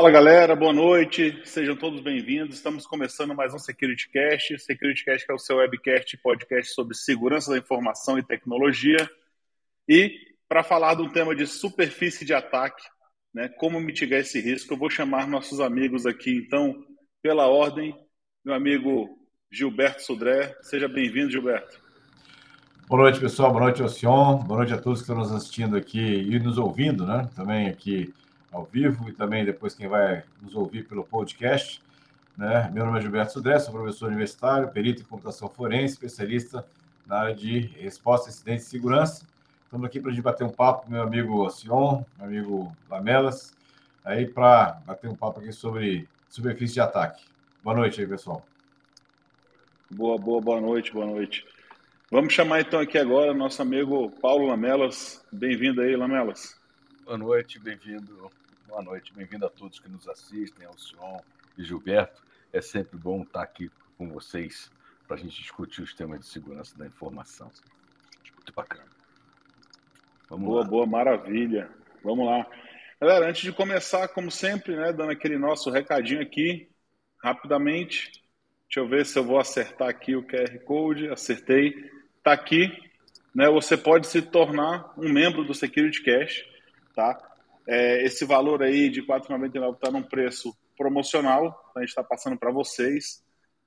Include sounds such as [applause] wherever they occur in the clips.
Fala galera, boa noite, sejam todos bem-vindos. Estamos começando mais um Security Cast. Security Cast é o seu webcast podcast sobre segurança da informação e tecnologia. E para falar de um tema de superfície de ataque, né, como mitigar esse risco, eu vou chamar nossos amigos aqui, então, pela ordem, meu amigo Gilberto Sudré. Seja bem-vindo, Gilberto. Boa noite, pessoal. Boa noite, Alcion. Boa noite a todos que estão nos assistindo aqui e nos ouvindo, né? Também aqui ao vivo e também depois quem vai nos ouvir pelo podcast. Né? Meu nome é Gilberto Sudré, sou professor universitário, perito em computação forense, especialista na área de resposta a incidentes de segurança. Estamos aqui para a gente bater um papo com meu amigo Sion, meu amigo Lamelas, aí para bater um papo aqui sobre superfície de ataque. Boa noite aí, pessoal. Boa, boa, boa noite, boa noite. Vamos chamar então aqui agora nosso amigo Paulo Lamelas. Bem-vindo aí, Lamelas. Boa noite, bem-vindo Boa noite, bem-vindo a todos que nos assistem, ao Sion e Gilberto. É sempre bom estar aqui com vocês para a gente discutir os temas de segurança da informação. Muito bacana. Vamos boa, lá. boa, maravilha. Vamos lá. Galera, antes de começar, como sempre, né, dando aquele nosso recadinho aqui, rapidamente. Deixa eu ver se eu vou acertar aqui o QR Code. Acertei. Está aqui. Né, você pode se tornar um membro do Security Cash, tá? É, esse valor aí de R$ 4,99 está num preço promocional, a gente está passando para vocês.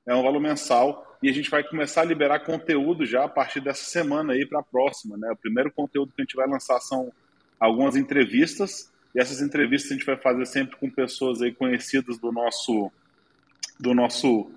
É um valor mensal e a gente vai começar a liberar conteúdo já a partir dessa semana aí para a próxima. Né? O primeiro conteúdo que a gente vai lançar são algumas entrevistas e essas entrevistas a gente vai fazer sempre com pessoas aí conhecidas do nosso do nosso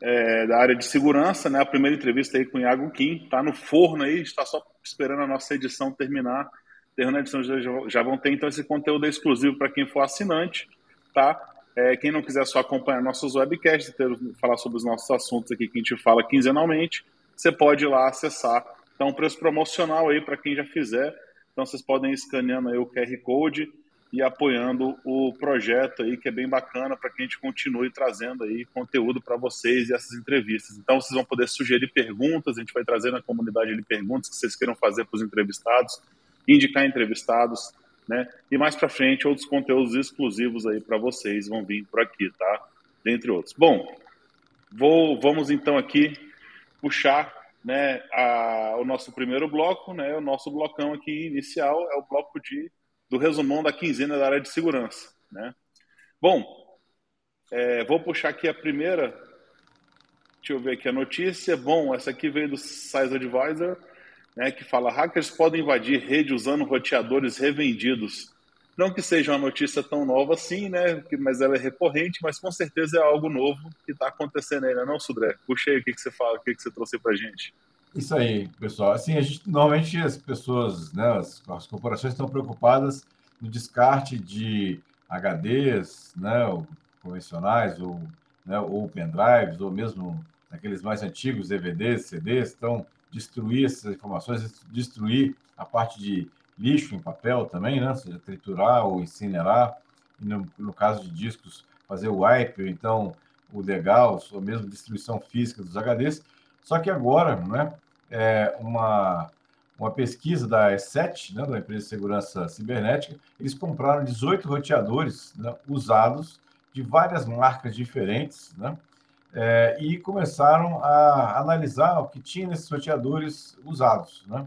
é, da área de segurança, né? A primeira entrevista aí com o Iago Kim, tá no forno aí, está só esperando a nossa edição terminar Terreno Edição já, já vão ter então esse conteúdo exclusivo para quem for assinante, tá? É, quem não quiser só acompanhar nossos webcasts, ter, falar sobre os nossos assuntos aqui que a gente fala quinzenalmente, você pode ir lá acessar. Então, preço promocional aí para quem já fizer. Então, vocês podem ir escaneando aí o QR Code e apoiando o projeto aí, que é bem bacana para que a gente continue trazendo aí conteúdo para vocês e essas entrevistas. Então, vocês vão poder sugerir perguntas, a gente vai trazer na comunidade ali perguntas que vocês queiram fazer para os entrevistados indicar entrevistados, né? E mais para frente outros conteúdos exclusivos aí para vocês vão vir por aqui, tá? Dentre outros. Bom, vou, vamos então aqui puxar, né, a, o nosso primeiro bloco, né? O nosso blocão aqui inicial é o bloco de do resumão da quinzena da área de segurança, né? Bom, é, vou puxar aqui a primeira. Deixa eu ver aqui a notícia. Bom, essa aqui veio do Size Advisor né, que fala hackers podem invadir rede usando roteadores revendidos. Não que seja uma notícia tão nova assim, né? Mas ela é recorrente, mas com certeza é algo novo que está acontecendo aí, né, não, Sudré? Puxa aí o que, que você fala, o que, que você trouxe para gente. Isso aí, pessoal. Assim, a gente, normalmente as pessoas, né, as, as corporações estão preocupadas no descarte de HDs, né, ou convencionais, ou, né, ou pendrives, ou mesmo aqueles mais antigos DVDs, CDs, estão destruir essas informações, destruir a parte de lixo em papel também, né? Ou seja, triturar ou incinerar. E no, no caso de discos, fazer o wipe, então o legal, ou mesmo destruição física dos HDs. Só que agora, né, é uma, uma pesquisa da E7, né, da empresa de segurança cibernética, eles compraram 18 roteadores né, usados de várias marcas diferentes, né, é, e começaram a analisar o que tinha nesses roteadores usados. Né?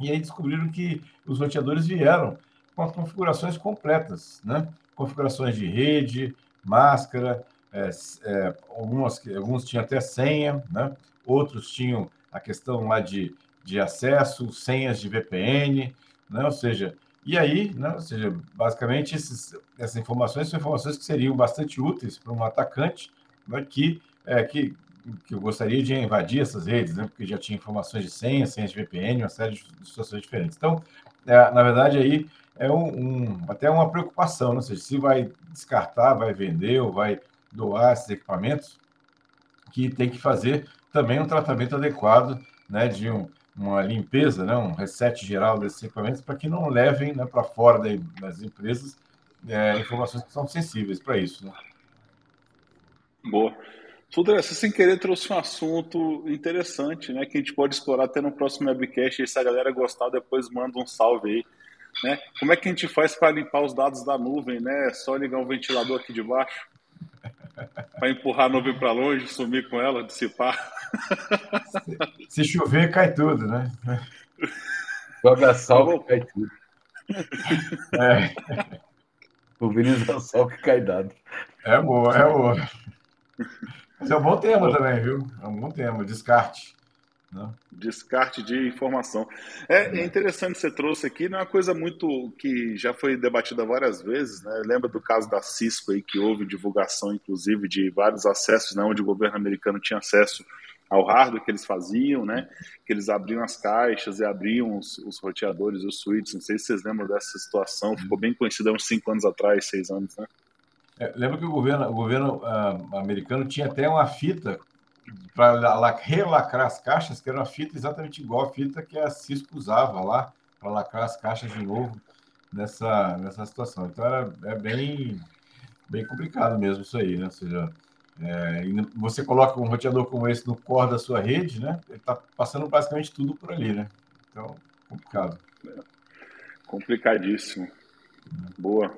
E aí descobriram que os roteadores vieram com as configurações completas, né? configurações de rede, máscara, é, é, algumas, alguns tinham até senha, né? outros tinham a questão lá de, de acesso, senhas de VPN, né? ou seja, e aí, né? ou seja, basicamente esses, essas informações são informações que seriam bastante úteis para um atacante, né, que, é, que, que eu gostaria de invadir essas redes, né, porque já tinha informações de senha, senhas de VPN, uma série de situações diferentes. Então, é, na verdade, aí é um, um, até uma preocupação, né? ou seja, se vai descartar, vai vender ou vai doar esses equipamentos, que tem que fazer também um tratamento adequado né, de, um, uma limpeza, né, um reset geral desses equipamentos para que não levem né, para fora das empresas é, informações que são sensíveis para isso. Né? Boa. Sudra, você sem querer trouxe um assunto interessante, né? Que a gente pode explorar até no próximo webcast. E se a galera gostar, depois manda um salve aí. Né? Como é que a gente faz para limpar os dados da nuvem, né? É só ligar um ventilador aqui de baixo [laughs] para empurrar a nuvem para longe, sumir com ela, dissipar. Se, se chover, cai tudo, né? Joga sal que cai tudo. É. [laughs] Pulveriza sal que cai dado. É boa, é boa. Mas é um bom tema também, viu? É um bom tema, descarte. Né? Descarte de informação. É, é, interessante você trouxe aqui, não é uma coisa muito que já foi debatida várias vezes, né? Lembra do caso da Cisco aí, que houve divulgação, inclusive, de vários acessos, né, onde o governo americano tinha acesso ao hardware que eles faziam, né? Que eles abriam as caixas e abriam os, os roteadores, os switches. Não sei se vocês lembram dessa situação, ficou bem conhecida uns cinco anos atrás, seis anos, né? É, lembra que o governo, o governo uh, americano tinha até uma fita para relacrar as caixas, que era uma fita exatamente igual a fita que a Cisco usava lá, para lacrar as caixas de novo nessa, nessa situação. Então era, é bem, bem complicado mesmo isso aí, né? Ou seja, é, você coloca um roteador como esse no core da sua rede, né? Ele está passando basicamente tudo por ali, né? Então, complicado. É. Complicadíssimo. Boa.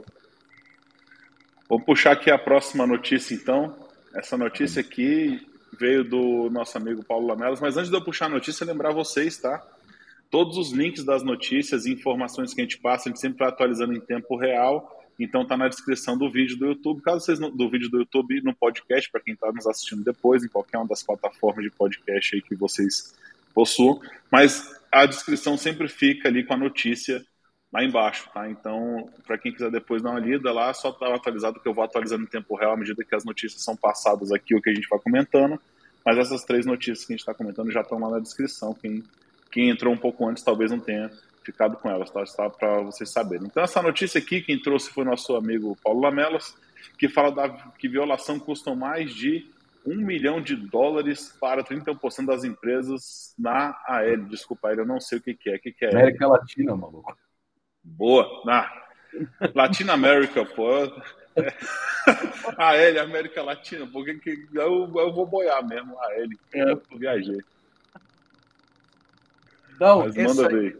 Vou puxar aqui a próxima notícia, então. Essa notícia aqui veio do nosso amigo Paulo Lamelas, mas antes de eu puxar a notícia, lembrar vocês, tá? Todos os links das notícias e informações que a gente passa, a gente sempre está atualizando em tempo real. Então tá na descrição do vídeo do YouTube. Caso vocês não, do vídeo do YouTube no podcast, para quem está nos assistindo depois, em qualquer uma das plataformas de podcast aí que vocês possuam. Mas a descrição sempre fica ali com a notícia lá embaixo, tá? Então, para quem quiser depois dar uma lida lá, só tá atualizado que eu vou atualizando em tempo real à medida que as notícias são passadas aqui, o que a gente vai comentando. Mas essas três notícias que a gente está comentando já estão lá na descrição. Quem, quem entrou um pouco antes talvez não tenha ficado com elas, tá? Está para vocês saberem. Então, essa notícia aqui, quem trouxe foi nosso amigo Paulo Lamelas, que fala da, que violação custa mais de um milhão de dólares para 31% das empresas na AL. Desculpa, eu não sei o que, que é. O que, que é? América Latina, maluco. Boa. Na Latina América, pô. É. A L, América Latina, porque que eu, eu vou boiar mesmo a L. É. Eu viajei. Não, Mas manda ver.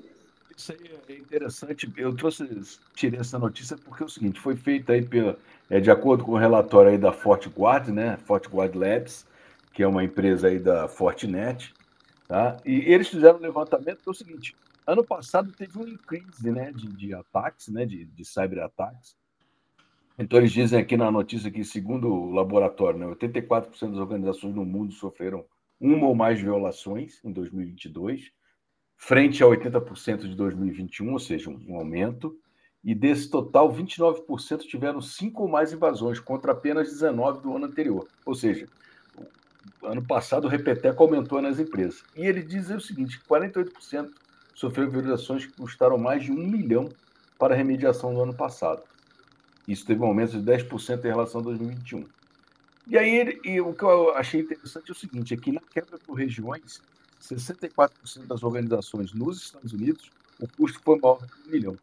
Isso aí é interessante. Eu trouxe, tirei essa notícia porque é o seguinte: foi feita aí pela, é, de acordo com o relatório aí da FortGuard, né? FortGuard Labs, que é uma empresa aí da Fortinet, tá? E eles fizeram um levantamento que é o seguinte: Ano passado teve um increase né, de, de ataques, né, de, de cyberataques. Então, eles dizem aqui na notícia que, segundo o laboratório, né, 84% das organizações no mundo sofreram uma ou mais violações em 2022, frente a 80% de 2021, ou seja, um aumento. E desse total, 29% tiveram cinco ou mais invasões, contra apenas 19% do ano anterior. Ou seja, ano passado o repeteco aumentou nas empresas. E ele diz o seguinte: 48% sofreu violações que custaram mais de um milhão para a remediação no ano passado. Isso teve um aumento de 10% em relação a 2021. E aí, e o que eu achei interessante é o seguinte: é que na quebra por regiões, 64% das organizações nos Estados Unidos, o custo foi maior que um milhão,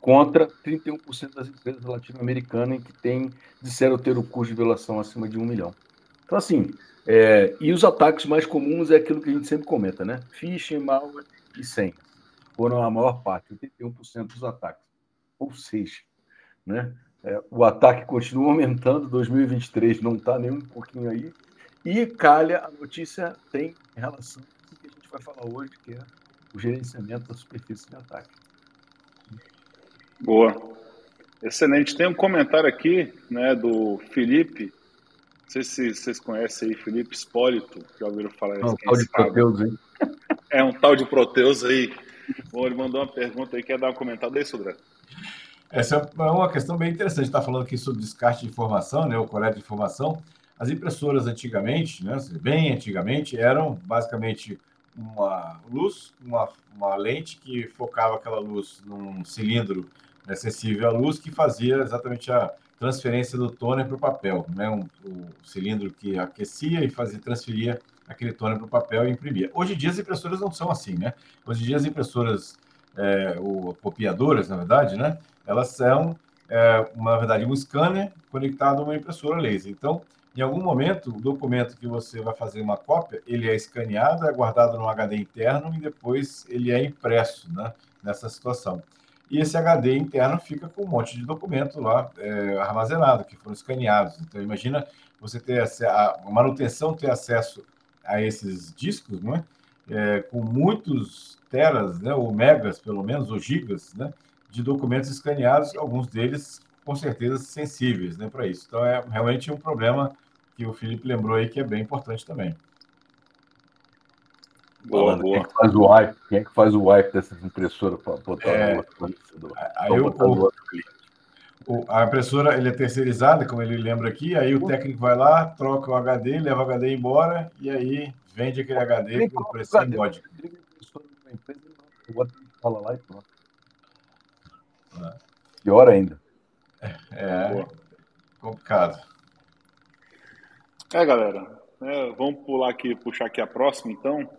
contra 31% das empresas latino-americanas que têm, disseram ter o custo de violação acima de um milhão. Então, assim, é, e os ataques mais comuns é aquilo que a gente sempre comenta, né? Phishing, malware e 100 foram a maior parte, 81% dos ataques. Ou seja, né, é, o ataque continua aumentando, 2023 não está nem um pouquinho aí, e calha, a notícia tem relação com o que a gente vai falar hoje, que é o gerenciamento da superfície de ataque. Boa. Excelente. Tem um comentário aqui né, do Felipe. Não sei se vocês conhecem aí, Felipe Espólito. Já ouviram falar isso? Não, de Proteus, hein? É um tal de Proteus aí. Bom, ele mandou uma pergunta aí, quer dar uma comentada aí, Sudra? Essa é uma questão bem interessante. Está falando aqui sobre descarte de informação, né, o coleta de informação. As impressoras antigamente, né, bem antigamente, eram basicamente uma luz, uma, uma lente que focava aquela luz num cilindro né, sensível à luz que fazia exatamente a transferência do toner para o papel, né, um, o cilindro que aquecia e fazia transferia aquele toner para o papel e imprimia. Hoje em dia as impressoras não são assim, né? Hoje em dia as impressoras, é, ou copiadoras, na verdade, né? Elas são, é, uma, na verdade, um scanner conectado a uma impressora laser. Então, em algum momento, o documento que você vai fazer uma cópia, ele é escaneado, é guardado no HD interno e depois ele é impresso, né? Nessa situação e esse HD interno fica com um monte de documento lá é, armazenado, que foram escaneados. Então, imagina você ter a manutenção ter acesso a esses discos, não é? é? com muitos teras, né, ou megas, pelo menos, ou gigas, né, de documentos escaneados, alguns deles, com certeza, sensíveis né, para isso. Então, é realmente um problema que o Felipe lembrou aí que é bem importante também. Boa, boa. Quem, é que faz o wipe, quem é que faz o wipe dessas impressoras para botar é, no outro fornecedor? Aí o, o, o, a impressora ele é terceirizada, como ele lembra aqui, aí o técnico vai lá, troca o HD, leva o HD embora e aí vende aquele HD por preço módico. Fala lá e pronto. É. Pior ainda. É, complicado. É, galera, é, vamos pular aqui, puxar aqui a próxima, então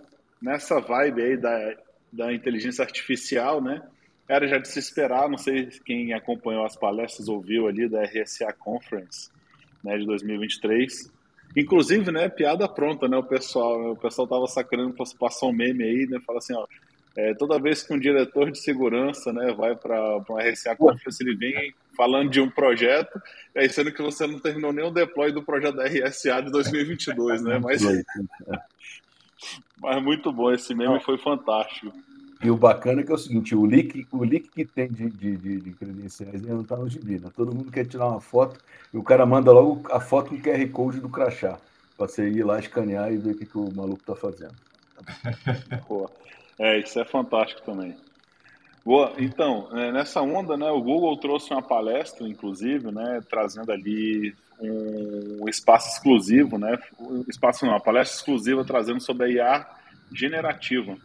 nessa vibe aí da, da inteligência artificial, né? Era já de se esperar, não sei quem acompanhou as palestras ouviu ali da RSA Conference, né, de 2023. Inclusive, né, piada pronta, né, o pessoal, né, o pessoal tava sacando, passar um meme aí, né, fala assim, ó, é, toda vez que um diretor de segurança, né, vai para uma RSA Conference, ele vem falando de um projeto, aí sendo que você não terminou nem o deploy do projeto da RSA de 2022, né, mas... [laughs] Mas muito bom, esse meme Não. foi fantástico. E o bacana é que é o seguinte, o leak, o leak que tem de, de, de, de credenciais não está no gibi, né? Todo mundo quer tirar uma foto e o cara manda logo a foto com QR Code do crachá, para você ir lá escanear e ver o que, que o maluco está fazendo. [laughs] É, isso é fantástico também. Boa, então, é, nessa onda, né, o Google trouxe uma palestra, inclusive, né, trazendo ali um espaço exclusivo, né, espaço não, uma palestra exclusiva trazendo sobre a IA generativa.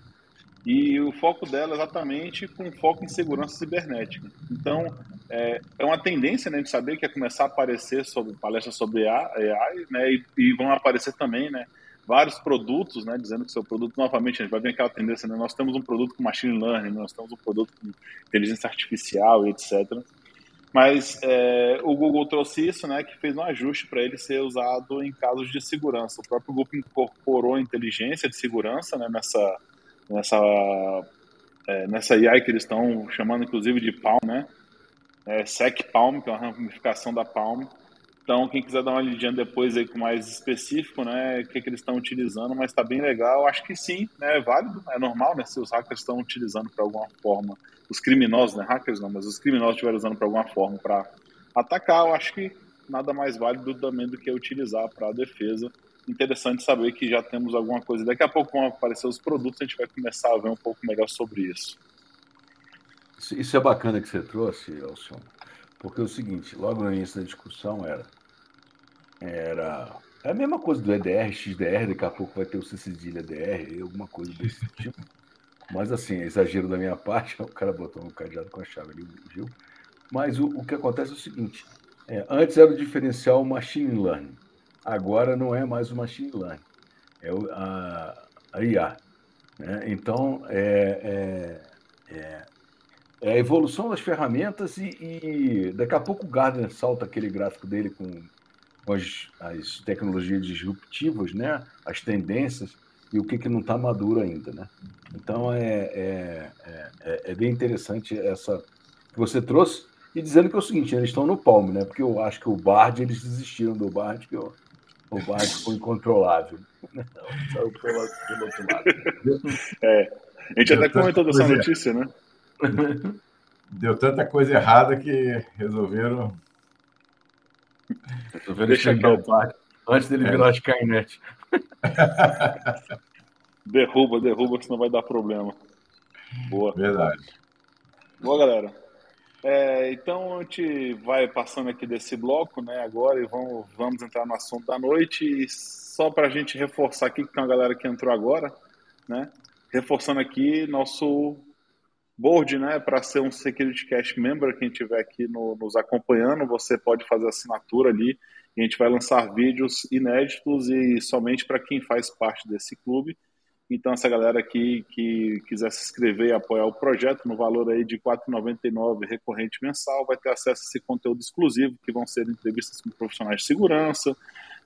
E o foco dela é exatamente com foco em segurança cibernética. Então, é, é uma tendência, né, de saber que é começar a aparecer sobre palestras sobre AI, né, e, e vão aparecer também, né, vários produtos, né, dizendo que seu produto, novamente, a gente vai ver aquela tendência, né, nós temos um produto com machine learning, nós temos um produto com inteligência artificial etc. Mas é, o Google trouxe isso, né, que fez um ajuste para ele ser usado em casos de segurança. O próprio Google incorporou inteligência de segurança né, nessa, nessa, é, nessa AI que eles estão chamando, inclusive, de Palm, né? É, Sec Palm, que é uma ramificação da Palm, então, quem quiser dar uma lidinha depois aí com mais específico, né, o que, que eles estão utilizando, mas está bem legal. Acho que sim, né, é válido, é normal, né, se os hackers estão utilizando para alguma forma, os criminosos, né, hackers não, mas os criminosos estiverem usando para alguma forma para atacar, eu acho que nada mais válido também do que utilizar para defesa. Interessante saber que já temos alguma coisa. Daqui a pouco vão aparecer os produtos, a gente vai começar a ver um pouco melhor sobre isso. Isso é bacana que você trouxe, Elson porque é o seguinte, logo no início da discussão era. Era. É a mesma coisa do EDR, XDR, daqui a pouco vai ter o CCDIL EDR, alguma coisa desse [laughs] tipo. Mas assim, é exagero da minha [laughs] parte, o cara botou um cadeado com a chave ali, viu? Mas o, o que acontece é o seguinte: é, antes era o diferencial machine learning, agora não é mais o machine learning, é o, a, a IA. Né? Então, é, é, é é a evolução das ferramentas e, e, daqui a pouco o Gardner salta aquele gráfico dele com, com as, as, tecnologias disruptivas, né? as tendências e o que, que não está maduro ainda. Né? Então é, é, é, é, bem interessante essa que você trouxe e dizendo que é o seguinte, eles estão no palmo, né? porque eu acho que o Bard, eles desistiram do Bard, que o, o Bard ficou incontrolável. Saiu pelo, pelo outro lado. [laughs] É. A gente até comentou dessa notícia, né? [laughs] Deu tanta coisa errada que resolveram. Resolveram Deixa o parque antes dele é. virar Skynet. [laughs] derruba, derruba, que senão vai dar problema. Boa. Verdade. Boa, galera. É, então a gente vai passando aqui desse bloco, né, agora e vamos, vamos entrar no assunto da noite. E só para a gente reforçar aqui que tem uma galera que entrou agora, né, reforçando aqui nosso board, né, para ser um Security Cash Member, quem estiver aqui no, nos acompanhando, você pode fazer assinatura ali e a gente vai lançar vídeos inéditos e somente para quem faz parte desse clube. Então, essa galera aqui que quiser se inscrever e apoiar o projeto no valor aí de R$ 4,99 recorrente mensal, vai ter acesso a esse conteúdo exclusivo, que vão ser entrevistas com profissionais de segurança.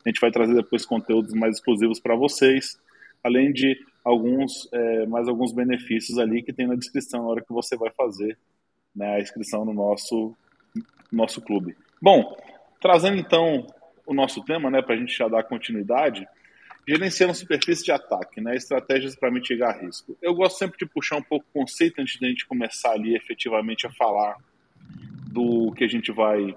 A gente vai trazer depois conteúdos mais exclusivos para vocês, além de alguns é, mais alguns benefícios ali que tem na descrição na hora que você vai fazer né, a inscrição no nosso, nosso clube. Bom, trazendo então o nosso tema, né, para a gente já dar continuidade, gerenciando superfície de ataque, né? Estratégias para mitigar risco. Eu gosto sempre de puxar um pouco o conceito antes da gente começar ali efetivamente a falar do que a gente vai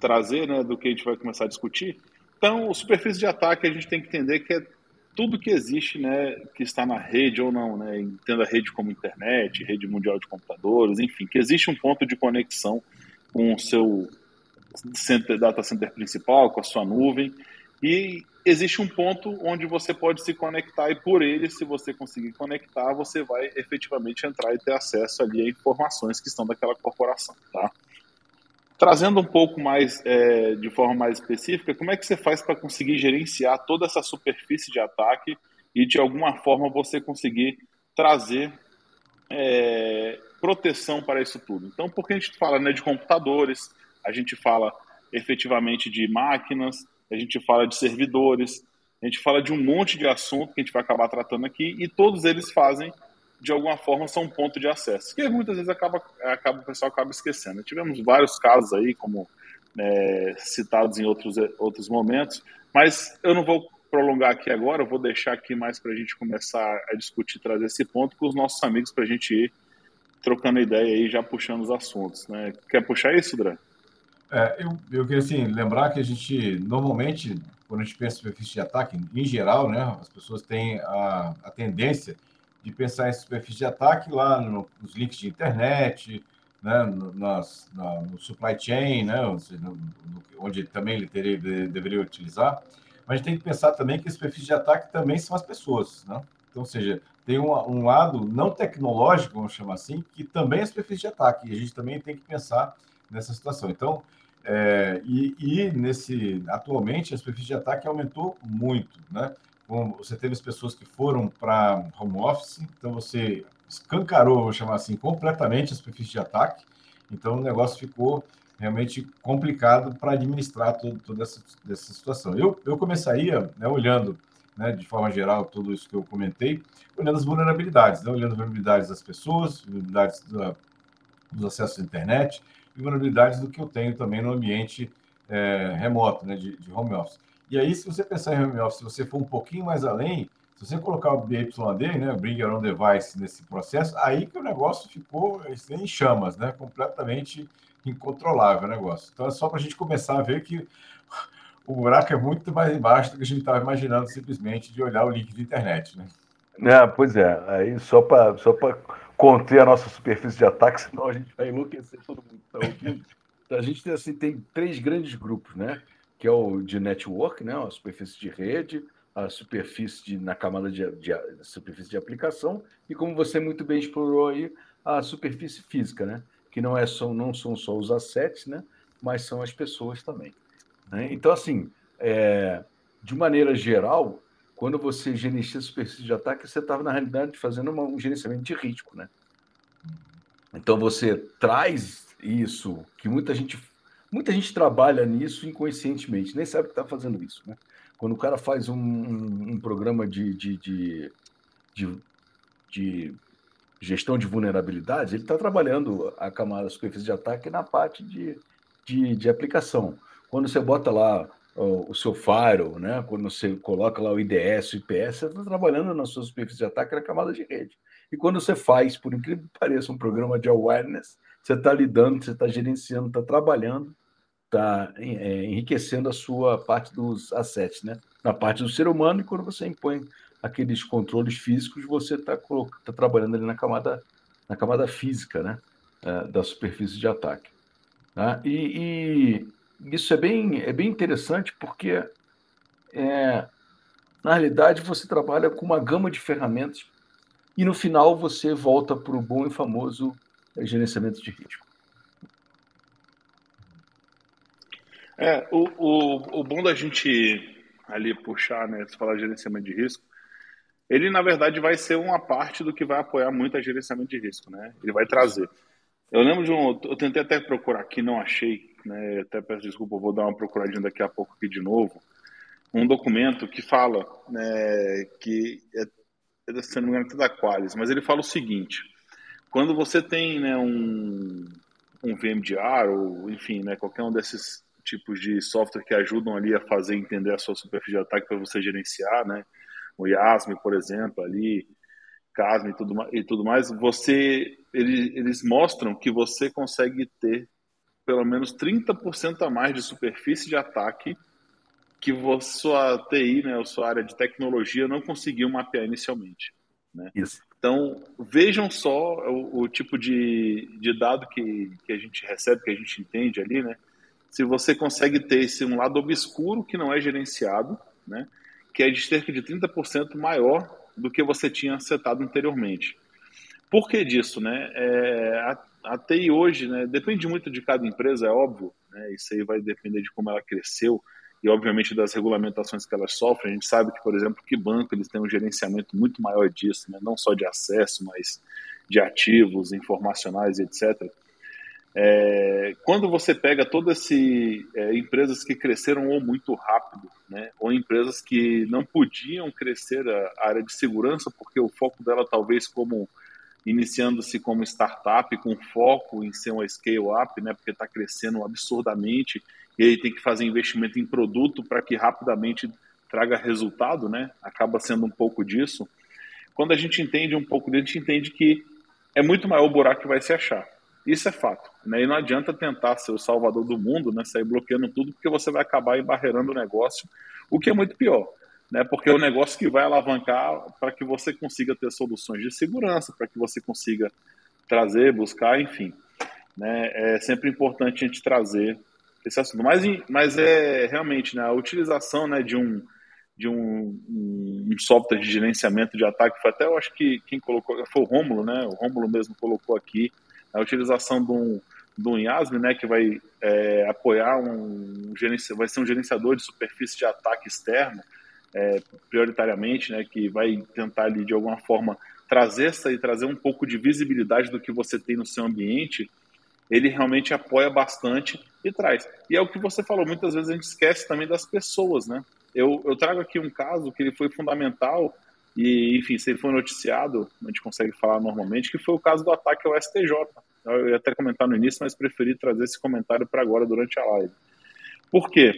trazer, né? Do que a gente vai começar a discutir. Então, superfície de ataque a gente tem que entender que é tudo que existe, né? Que está na rede ou não, né? Entenda a rede como internet, rede mundial de computadores, enfim, que existe um ponto de conexão com o seu center, data center principal, com a sua nuvem e existe um ponto onde você pode se conectar e por ele, se você conseguir conectar, você vai efetivamente entrar e ter acesso ali a informações que estão daquela corporação, tá? Trazendo um pouco mais, é, de forma mais específica, como é que você faz para conseguir gerenciar toda essa superfície de ataque e de alguma forma você conseguir trazer é, proteção para isso tudo? Então, porque a gente fala né, de computadores, a gente fala efetivamente de máquinas, a gente fala de servidores, a gente fala de um monte de assunto que a gente vai acabar tratando aqui e todos eles fazem, de alguma forma, são um ponto de acesso, que muitas vezes acaba, acaba, o pessoal acaba esquecendo. Tivemos vários casos aí, como é, citados em outros, outros momentos, mas eu não vou prolongar aqui agora, eu vou deixar aqui mais para a gente começar a discutir, trazer esse ponto com os nossos amigos para a gente ir trocando ideia aí, já puxando os assuntos. Né? Quer puxar isso, Drã? É, eu, eu queria assim, lembrar que a gente, normalmente, quando a gente pensa em superfície de ataque, em geral, né, as pessoas têm a, a tendência de pensar em superfície de ataque lá no, nos links de internet, né, no, nas, na, no supply chain, né, no, onde também ele teria, deveria utilizar. Mas a gente tem que pensar também que a superfície de ataque também são as pessoas. Né? Então, ou seja, tem um, um lado não tecnológico, vamos chamar assim, que também é superfície de ataque. E a gente também tem que pensar nessa situação. Então, é, e, e, nesse atualmente a superfície de ataque aumentou muito, né? Você teve as pessoas que foram para home office, então você escancarou, vou chamar assim, completamente a superfície de ataque. Então o negócio ficou realmente complicado para administrar todo, toda essa, essa situação. Eu, eu começaria né, olhando, né, de forma geral, tudo isso que eu comentei, olhando as vulnerabilidades, né, olhando as vulnerabilidades das pessoas, vulnerabilidades da, dos acessos à internet, e vulnerabilidades do que eu tenho também no ambiente é, remoto, né, de, de, home office. E aí, se você pensar em home office, se você for um pouquinho mais além, se você colocar o BYD, né, Bring Your Own Device, nesse processo, aí que o negócio ficou em chamas, né, completamente incontrolável o negócio. Então, é só para a gente começar a ver que o buraco é muito mais embaixo do que a gente estava imaginando simplesmente de olhar o link de internet, né? É, pois é. Aí só para só conter a nossa superfície de ataque, senão a gente vai enlouquecer todo mundo está ouvindo. Então, a gente assim, tem três grandes grupos, né? Que é o de network, né? A superfície de rede, a superfície de, na camada de, de, de superfície de aplicação e como você muito bem explorou aí, a superfície física, né? Que não é só, não são só os assets, né? Mas são as pessoas também. Né? Então, assim, é, de maneira geral, quando você gerencia superfície de ataque, você estava, na realidade, fazendo um gerenciamento de risco, né? Então, você traz isso, que muita gente, muita gente trabalha nisso inconscientemente, nem sabe que está fazendo isso, né? Quando o cara faz um, um, um programa de, de, de, de, de gestão de vulnerabilidades, ele está trabalhando a camada superfície de ataque na parte de, de, de aplicação. Quando você bota lá o, seu firewall, né? quando você coloca lá o IDS, o IPS, você está trabalhando na sua superfície de ataque na camada de rede. E quando você faz, por incrível que pareça, um programa de awareness, você está lidando, você está gerenciando, está trabalhando, está é, enriquecendo a sua parte dos assets, né? Na parte do ser humano, e quando você impõe aqueles controles físicos, você está tá trabalhando ali na camada, na camada física, né? É, da superfície de ataque. Tá? E, e isso é bem, é bem interessante porque, é, na realidade, você trabalha com uma gama de ferramentas e no final você volta para o bom e famoso gerenciamento de risco. É, o, o, o bom da gente ali puxar, né, se falar de gerenciamento de risco, ele na verdade vai ser uma parte do que vai apoiar muito a gerenciamento de risco, né? Ele vai trazer. Eu lembro de um, eu tentei até procurar aqui, não achei, né? Até peço desculpa, vou dar uma procuradinha daqui a pouco aqui de novo. Um documento que fala, né, que é, se não me engano, é da Qualis, mas ele fala o seguinte: quando você tem, né, um, um VMDR ou, enfim, né, qualquer um desses tipos de software que ajudam ali a fazer entender a sua superfície de ataque para você gerenciar, né? O Yasme, por exemplo, ali, Casme e tudo, e tudo mais, você, eles, eles mostram que você consegue ter pelo menos 30% a mais de superfície de ataque que sua TI, né, a sua área de tecnologia não conseguiu mapear inicialmente. Né? Isso. Então, vejam só o, o tipo de, de dado que, que a gente recebe, que a gente entende ali, né? se você consegue ter esse um lado obscuro que não é gerenciado, né, que é de cerca de 30% maior do que você tinha setado anteriormente. Por que disso? Né? É, a, TI hoje né, depende muito de cada empresa, é óbvio, né, isso aí vai depender de como ela cresceu e, obviamente, das regulamentações que elas sofrem. A gente sabe que, por exemplo, que banco eles têm um gerenciamento muito maior disso, né, não só de acesso, mas de ativos informacionais, etc. É, quando você pega todas essas é, empresas que cresceram ou muito rápido, né, ou empresas que não podiam crescer a, a área de segurança porque o foco dela talvez como iniciando-se como startup com foco em ser uma scale-up, né, porque está crescendo absurdamente e aí tem que fazer investimento em produto para que rapidamente traga resultado, né, acaba sendo um pouco disso. Quando a gente entende um pouco a gente entende que é muito maior o buraco que vai se achar. Isso é fato. Né? E não adianta tentar ser o salvador do mundo, né? sair bloqueando tudo, porque você vai acabar embarreirando o negócio, o que é muito pior. Né? Porque é o negócio que vai alavancar para que você consiga ter soluções de segurança, para que você consiga trazer, buscar, enfim. Né? É sempre importante a gente trazer esse assunto. Mas, mas é realmente né, a utilização né, de um de um, um, software de gerenciamento de ataque, foi até eu acho que quem colocou, foi o Rômulo, né? O Rômulo mesmo colocou aqui, a utilização de um, um IASM, né, que vai é, apoiar um vai ser um gerenciador de superfície de ataque externo, é, prioritariamente, né, que vai tentar ali de alguma forma trazer essa e trazer um pouco de visibilidade do que você tem no seu ambiente, ele realmente apoia bastante e traz. E é o que você falou, muitas vezes a gente esquece também das pessoas, né? Eu, eu trago aqui um caso que ele foi fundamental e, enfim, se ele for noticiado, a gente consegue falar normalmente, que foi o caso do ataque ao STJ. Eu ia até comentar no início, mas preferi trazer esse comentário para agora, durante a live. Por quê?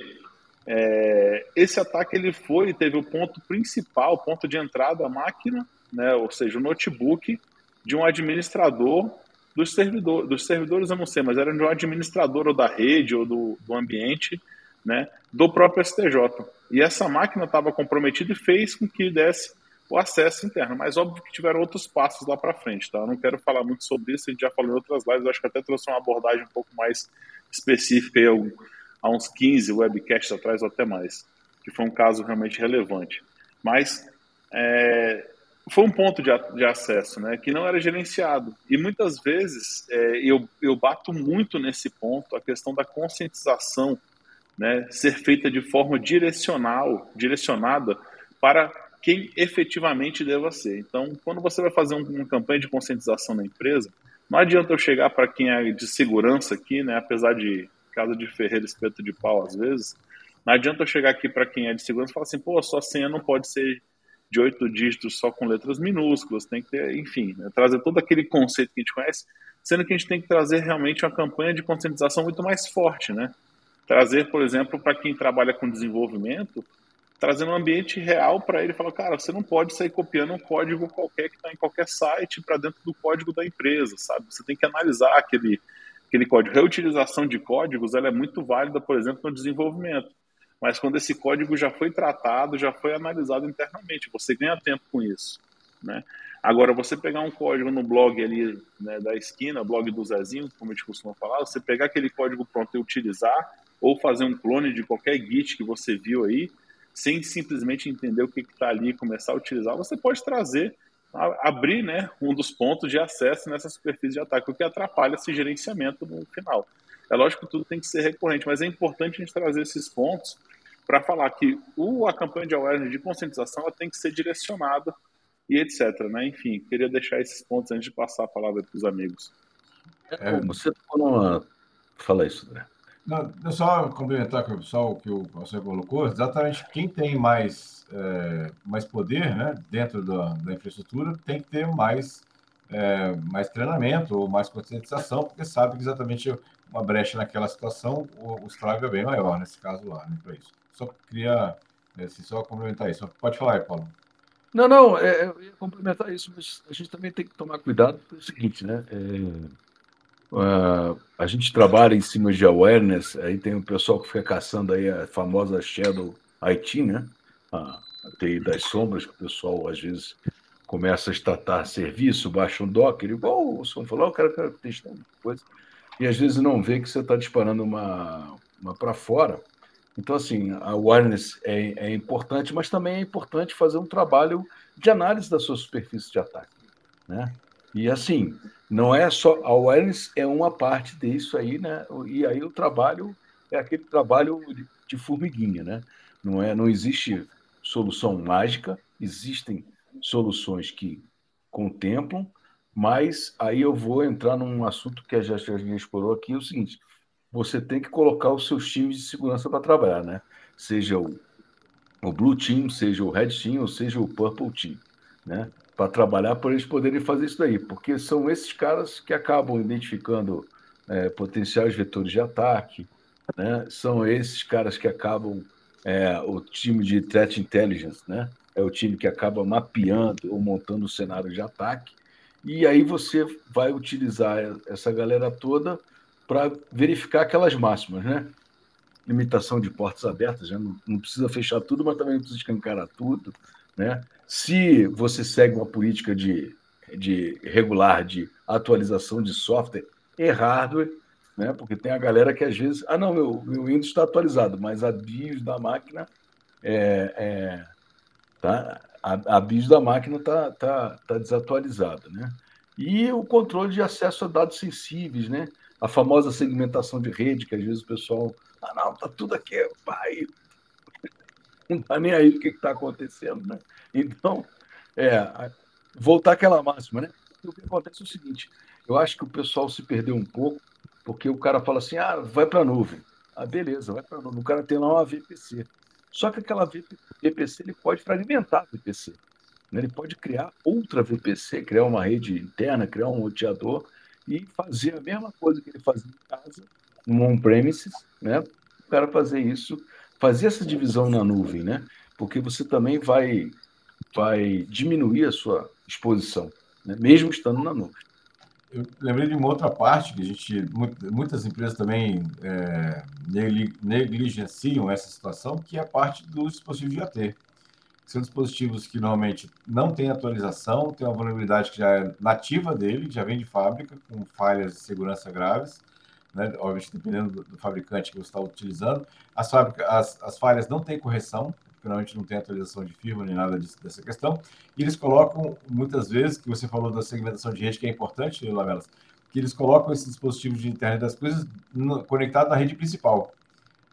É, esse ataque ele foi, teve o ponto principal, o ponto de entrada, a máquina, né, ou seja, o notebook de um administrador dos, servidor, dos servidores, eu não sei, mas era de um administrador ou da rede ou do, do ambiente né, do próprio STJ. E essa máquina estava comprometida e fez com que desse o acesso interno. Mas óbvio que tiveram outros passos lá para frente, tá? Eu não quero falar muito sobre isso, a gente já falou em outras lives, acho que até trouxe uma abordagem um pouco mais específica aí, há uns 15 webcasts atrás ou até mais, que foi um caso realmente relevante. Mas é, foi um ponto de, de, acesso, né, que não era gerenciado. E muitas vezes é, eu, eu bato muito nesse ponto, a questão da conscientização, né, ser feita de forma direcional, direcionada para quem efetivamente deva ser. Então, quando você vai fazer uma campanha de conscientização na empresa, não adianta eu chegar para quem é de segurança aqui, né, apesar de casa de ferreiro espeto de pau às vezes, não adianta eu chegar aqui para quem é de segurança e falar assim, pô, sua senha não pode ser de oito dígitos só com letras minúsculas, tem que ter, enfim, né, trazer todo aquele conceito que a gente conhece, sendo que a gente tem que trazer realmente uma campanha de conscientização muito mais forte, né? Trazer, por exemplo, para quem trabalha com desenvolvimento, trazendo um ambiente real para ele. Falar, cara, você não pode sair copiando um código qualquer que está em qualquer site para dentro do código da empresa, sabe? Você tem que analisar aquele, aquele código. Reutilização de códigos ela é muito válida, por exemplo, no desenvolvimento. Mas quando esse código já foi tratado, já foi analisado internamente, você ganha tempo com isso. Né? Agora, você pegar um código no blog ali né, da esquina, blog do Zezinho, como a gente costuma falar, você pegar aquele código pronto e utilizar, ou fazer um clone de qualquer Git que você viu aí, sem simplesmente entender o que está ali e começar a utilizar, você pode trazer abrir né, um dos pontos de acesso nessa superfície de ataque, o que atrapalha esse gerenciamento no final. É lógico que tudo tem que ser recorrente, mas é importante a gente trazer esses pontos para falar que o, a campanha de awareness de conscientização ela tem que ser direcionada e etc. Né? Enfim, queria deixar esses pontos antes de passar a palavra para os amigos. É, você numa... Fala isso, André. Não, só complementar com o pessoal que o você colocou, exatamente quem tem mais, é, mais poder né, dentro da, da, infraestrutura tem que ter mais, é, mais treinamento ou mais conscientização, porque sabe que exatamente uma brecha naquela situação, o, o estrago é bem maior nesse caso lá, né, para isso. Só queria é, assim, só complementar isso. Pode falar aí, Paulo. Não, não, é, eu ia complementar isso, mas a gente também tem que tomar cuidado pelo seguinte, né? É, Uh, a gente trabalha em cima de awareness, aí tem o pessoal que fica caçando aí a famosa Shadow IT, né? A, TI das sombras, que o pessoal às vezes começa a estatar serviço, baixa um Docker, igual o som falou, o cara quer testar coisa, e às vezes não vê que você está disparando uma, uma para fora. Então, assim, a awareness é, é importante, mas também é importante fazer um trabalho de análise da sua superfície de ataque, né? E assim, não é só a awareness é uma parte disso aí, né? E aí o trabalho é aquele trabalho de formiguinha, né? Não é, não existe solução mágica, existem soluções que contemplam, mas aí eu vou entrar num assunto que a gente explorou aqui, é o seguinte: você tem que colocar os seus times de segurança para trabalhar, né? Seja o, o Blue Team, seja o Red Team, ou seja o Purple Team, né? Para trabalhar para eles poderem fazer isso daí, porque são esses caras que acabam identificando é, potenciais vetores de ataque, né? são esses caras que acabam, é, o time de threat intelligence, né? é o time que acaba mapeando ou montando o cenário de ataque, e aí você vai utilizar essa galera toda para verificar aquelas máximas, né? Limitação de portas abertas, já não, não precisa fechar tudo, mas também não precisa escancarar tudo, né? Se você segue uma política de, de regular de atualização de software e hardware, né? Porque tem a galera que às vezes, ah, não, meu, meu Windows está atualizado, mas a BIOS da máquina é, é tá? A, a BIOS da máquina está tá, tá desatualizada, né? E o controle de acesso a dados sensíveis, né? A famosa segmentação de rede, que às vezes o pessoal, ah, não, tá tudo aqui, pai, [laughs] não está nem aí o que está acontecendo, né? [laughs] Então, é, voltar àquela máxima, né? O que acontece é o seguinte: eu acho que o pessoal se perdeu um pouco, porque o cara fala assim, ah, vai para a nuvem. Ah, beleza, vai para a nuvem. O cara tem lá uma VPC. Só que aquela VPC ele pode fragmentar a VPC. Né? Ele pode criar outra VPC, criar uma rede interna, criar um roteador e fazer a mesma coisa que ele fazia em casa, no on-premises, né? O cara fazer isso fazer essa divisão na nuvem, né? Porque você também vai, vai diminuir a sua exposição, né? mesmo estando na nuvem. Eu lembrei de uma outra parte que a gente, muitas empresas também é, negligenciam essa situação, que é a parte dos dispositivos de AT. São dispositivos que normalmente não têm atualização, tem uma vulnerabilidade que já é nativa dele, já vem de fábrica, com falhas de segurança graves, né? obviamente dependendo do, do, fabricante que você está utilizando. As, fábrica, as, as falhas não têm correção, finalmente não tem atualização de firma nem nada disso, dessa questão. E eles colocam, muitas vezes, que você falou da segmentação de rede, que é importante, Lamelas, que eles colocam esses dispositivos de internet das coisas conectados na rede principal.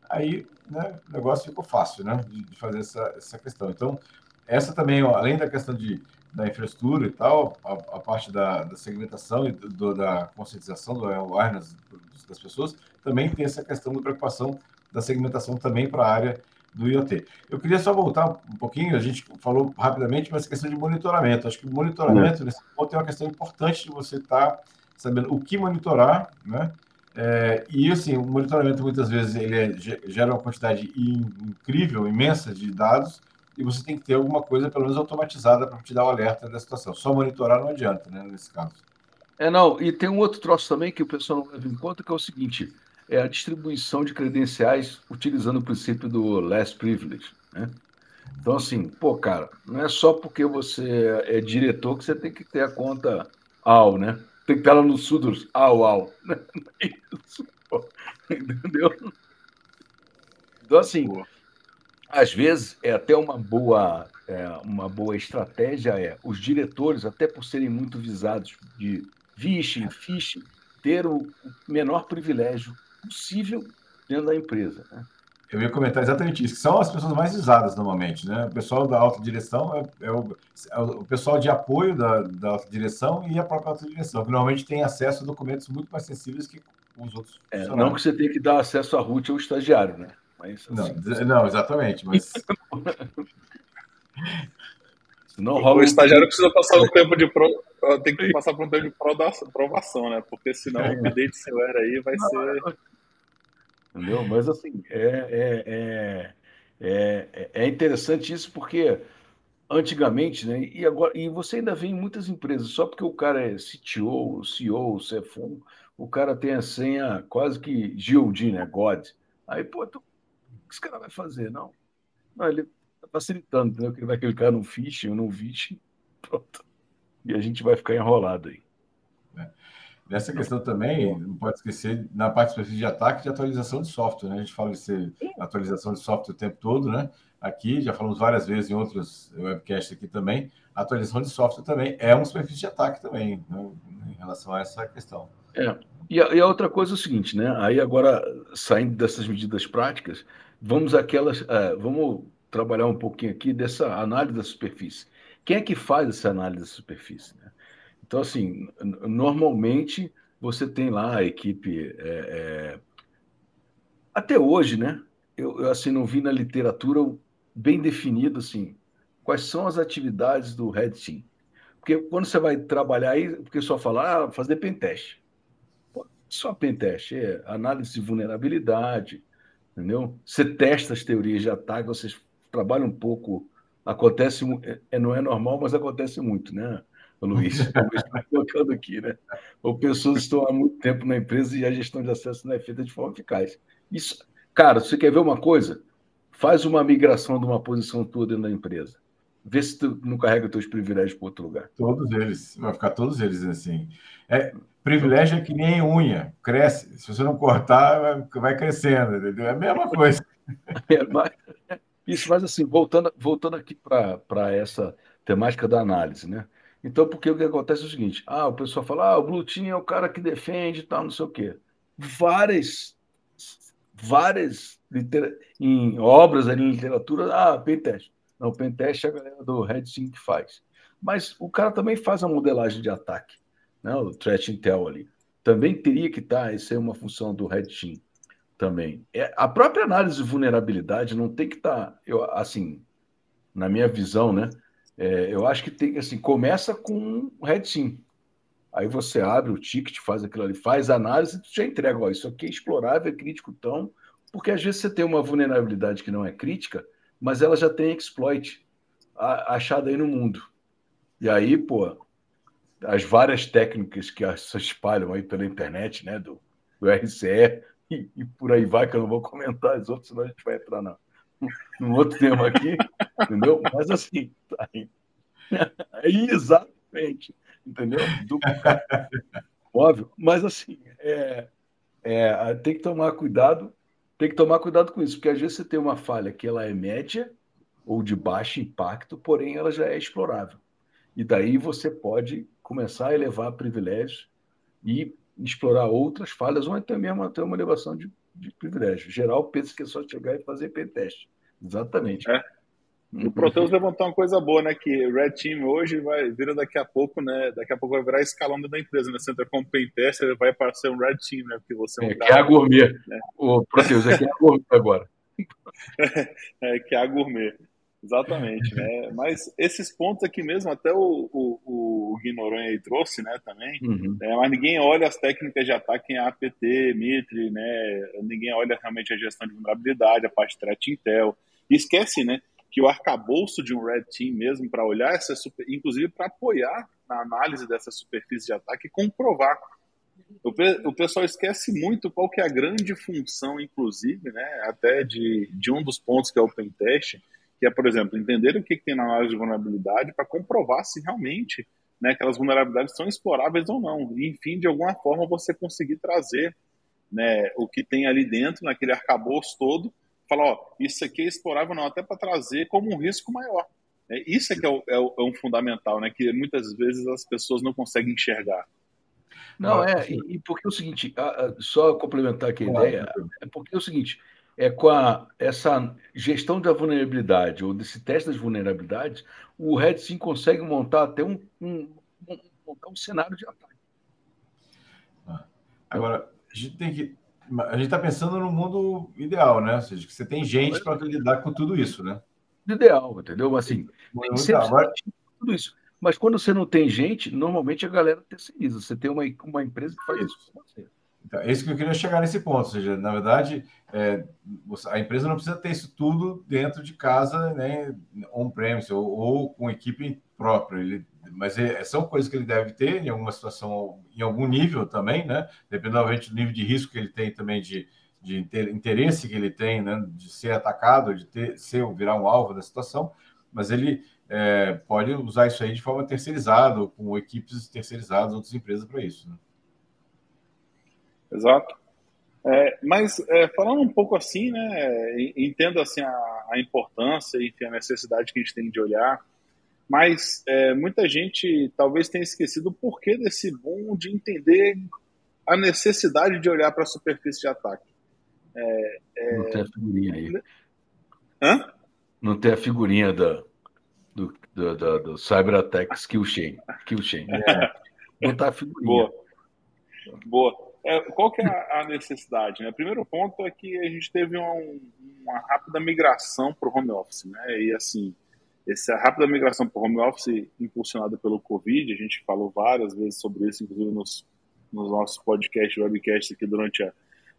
Aí né, o negócio ficou fácil né, de, de fazer essa, essa questão. Então, essa também, ó, além da questão de da infraestrutura e tal, a, a parte da, da, segmentação e do, da conscientização do awareness das pessoas, também tem essa questão da preocupação da segmentação também para a área do IoT. Eu queria só voltar um pouquinho, a gente falou rapidamente, mas a questão de monitoramento. Acho que o monitoramento, nesse ponto, é uma questão importante de você estar tá sabendo o que monitorar, né? É, e assim, o monitoramento muitas vezes ele é, gera uma quantidade incrível, imensa de dados, e você tem que ter alguma coisa, pelo menos automatizada, para te dar o alerta da situação. Só monitorar não adianta, né, nesse caso. É, não, e tem um outro troço também que o pessoal não leva em conta, que é o seguinte: é a distribuição de credenciais utilizando o princípio do last privilege. Né? Então, assim, pô, cara, não é só porque você é diretor que você tem que ter a conta AL, né? Tem que estar lá no Sudros, AL, AL. É isso, pô. Entendeu? Então, assim, às vezes é até uma boa, é, uma boa estratégia é os diretores, até por serem muito visados de phishing, phishing, ter o menor privilégio possível dentro da empresa. Né? Eu ia comentar exatamente isso, que são as pessoas mais usadas normalmente, né? O pessoal da alta direção é, é, o, é o, pessoal de apoio da, da alta direção e a própria alta direção, que normalmente tem acesso a documentos muito mais sensíveis que os outros. É, não que você tenha que dar acesso à RUT ao estagiário, né? Mas, assim, não, não, exatamente, mas. [laughs] Não rola o estagiário precisa passar um tempo de pro... tem que passar por um tempo de provação, né? Porque senão o update seu era aí vai ser. Entendeu? Mas assim, é, é, é, é, interessante isso porque antigamente, né? E agora e você ainda vê em muitas empresas, só porque o cara é CTO, CEO, CFO, o cara tem a senha quase que GOD, né? God. Aí, pô, tu, o que esse cara vai fazer? Não. Não, ele está facilitando, entendeu? Que ele vai clicar no phishing ou no phishing, [laughs] pronto. E a gente vai ficar enrolado aí. É. Nessa questão também, não pode esquecer, na parte específica de ataque, de atualização de software. Né? A gente fala de ser atualização de software o tempo todo, né? Aqui, já falamos várias vezes em outros webcasts aqui também, a atualização de software também é um superfície de ataque também, né? em relação a essa questão. É. E a, e a, outra coisa é o seguinte, né? Aí agora, saindo dessas medidas práticas, vamos aquelas, uh, vamos trabalhar um pouquinho aqui dessa análise da superfície. Quem é que faz essa análise da superfície? Né? Então, assim, normalmente você tem lá a equipe. É, é... Até hoje, né? Eu, eu, assim não vi na literatura bem definido assim quais são as atividades do Red Team. Porque quando você vai trabalhar aí, porque só falar ah, fazer pentest. Só pentest, é análise de vulnerabilidade, entendeu? Você testa as teorias de ataque, vocês trabalham um pouco, acontece, é, não é normal, mas acontece muito, né, Luiz? Luiz está colocando aqui, né? Ou pessoas estão há muito tempo na empresa e a gestão de acesso não é feita de forma eficaz. Isso, cara, você quer ver uma coisa? Faz uma migração de uma posição tua dentro da empresa. Vê se tu não carrega teus privilégios para outro lugar. Todos eles, vai ficar todos eles assim. É, privilégio é que nem unha, cresce. Se você não cortar, vai crescendo, entendeu? É a mesma coisa. [laughs] É, mas, isso, mas assim, voltando, voltando aqui para essa temática da análise, né? Então, porque o que acontece é o seguinte: ah, o pessoal fala, ah, o Blue Team é o cara que defende e tal, não sei o quê. Várias, várias em obras ali em literatura, ah, pentest. Não, pentest é a galera do Red Team que faz. Mas o cara também faz a modelagem de ataque, né? o threat intel ali. Também teria que estar, tá, isso é uma função do Red Team também. É, a própria análise de vulnerabilidade não tem que estar, tá, eu, assim, na minha visão, né? É, eu acho que tem assim, começa com um red team. Aí você abre o ticket, faz aquilo ali, faz análise e já entrega. Ó, isso aqui é explorável, é crítico, então. Porque às vezes você tem uma vulnerabilidade que não é crítica, mas ela já tem exploit achada aí no mundo. E aí, pô, as várias técnicas que se espalham aí pela internet, né, do, do RCE, e, e, por aí vai, que eu não vou comentar as outras, senão a gente vai entrar na, [laughs] num outro tema aqui, entendeu? Mas assim, aí. [laughs] exatamente, entendeu? Do... [laughs] Óbvio, mas assim, é, é, tem que tomar cuidado, tem que tomar cuidado com isso, porque às vezes você tem uma falha que ela é média ou de baixo impacto, porém ela já é explorável. E daí você pode começar a elevar privilégios e explorar outras falhas, ou até mesmo até uma elevação de, de privilégio. Geral pensa que é só chegar e fazer pentest. Exatamente. É. O Proteus levantou uma coisa boa, né? Que Red Team hoje vai vira daqui a pouco, né? Daqui a pouco vai virar escalão da empresa, né? Você entra como pentester, vai para ser um Red Team, né? Porque você é, um é, que é a gourmet. Né? O Proteus é que é a gourmet agora. [laughs] é, que é a gourmet. Exatamente, né? Mas esses pontos aqui mesmo, até o, o, o Gui Noronha aí trouxe, né, também, uhum. né, mas ninguém olha as técnicas de ataque em APT, Mitre, né, ninguém olha realmente a gestão de vulnerabilidade, a parte de threat intel, e esquece, né, que o arcabouço de um Red Team mesmo para olhar essa, super, inclusive para apoiar na análise dessa superfície de ataque e comprovar. O, o pessoal esquece muito qual que é a grande função, inclusive, né, até de, de um dos pontos que é o pentest, que é, por exemplo, entender o que, que tem na análise de vulnerabilidade para comprovar se realmente né, aquelas vulnerabilidades são exploráveis ou não. E, enfim, de alguma forma você conseguir trazer né, o que tem ali dentro, naquele arcabouço todo, falar, ó, isso aqui é explorável não, até para trazer como um risco maior. É, isso é que é, o, é, o, é, um fundamental, né? Que muitas vezes as pessoas não conseguem enxergar. Não, é, e, porque é o seguinte, só complementar aqui a ideia, é porque é o seguinte, é com a, essa gestão da vulnerabilidade ou desse teste das vulnerabilidades, o Red Sim consegue montar até um, um, um, montar um cenário de ataque. Ah, agora, a gente tem que. A gente está pensando no mundo ideal, né? Ou seja, que você tem gente para lidar com tudo isso, né? Ideal, entendeu? Assim, sempre agora... tudo isso. Mas quando você não tem gente, normalmente a galera terceiriza. Você tem uma, uma empresa que faz isso você. Então, é isso que eu queria chegar nesse ponto. Ou seja, na verdade, é, a empresa não precisa ter isso tudo dentro de casa, né, on-premise ou, ou, com equipe própria. Ele, mas é, são coisas que ele deve ter em alguma situação, em algum nível também, né? Dependendo do nível de risco que ele tem também de, de interesse que ele tem, né, de ser atacado, de ter, ser virar um alvo da situação. Mas ele é, pode usar isso aí de forma terceirizada, ou com equipes terceirizadas, outras empresas para isso. Né? Exato. É, mas é, falando um pouco assim, né, entendo assim a, a, importância e a necessidade que a gente tem de olhar, mas é, muita gente talvez tenha esquecido o porquê desse boom de entender a necessidade de olhar para a superfície de ataque. É, é, Não tem a figurinha aí. Hã? Não tem a figurinha da, do, do, do, do Cyber Attack Skill Chain. Skill Chain. É. [laughs] Não tá a figurinha. Boa. Boa. É, qual que é a, necessidade? Né? O primeiro ponto é que a gente teve uma, uma rápida migração para o home office, né? E assim, essa rápida migração para o home office impulsionada pelo Covid, a gente falou várias vezes sobre isso, inclusive nos, nos nossos podcasts, webcasts aqui durante a,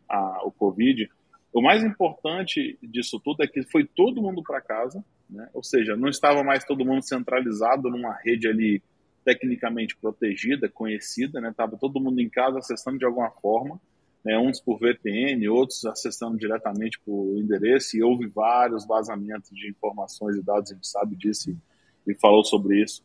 a, o Covid. O mais importante disso tudo é que foi todo mundo para casa, né? ou seja, não estava mais todo mundo centralizado numa rede ali tecnicamente protegida, conhecida, né? Tava todo mundo em casa acessando de alguma forma, né? Uns por VPN, outros acessando diretamente por endereço e houve vários vazamentos de informações e dados, a gente sabe disso e, e falou sobre isso.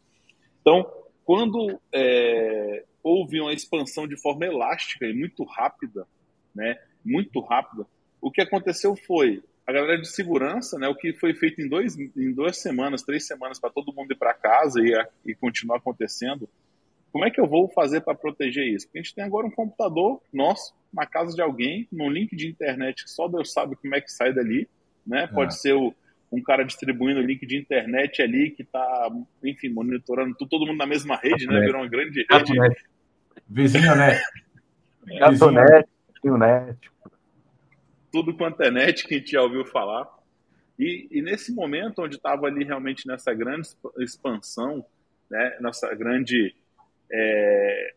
Então, quando é, houve uma expansão de forma elástica e muito rápida, né? Muito rápida, o que aconteceu foi a galera de segurança, né, o que foi feito em, dois, em duas semanas, três semanas, para todo mundo ir para casa e, e continuar acontecendo, como é que eu vou fazer para proteger isso? Porque a gente tem agora um computador nosso, na casa de alguém, num link de internet que só Deus sabe como é que sai dali, né? É. Pode ser o, um cara distribuindo o link de internet ali que está, enfim, monitorando tudo, todo mundo na mesma rede, né? Virou uma grande rede. Vizinho net. Gatonete, Vizinho net tudo quanto é net que a gente já ouviu falar. E, e nesse momento onde estava ali realmente nessa grande expansão, né, nossa grande é,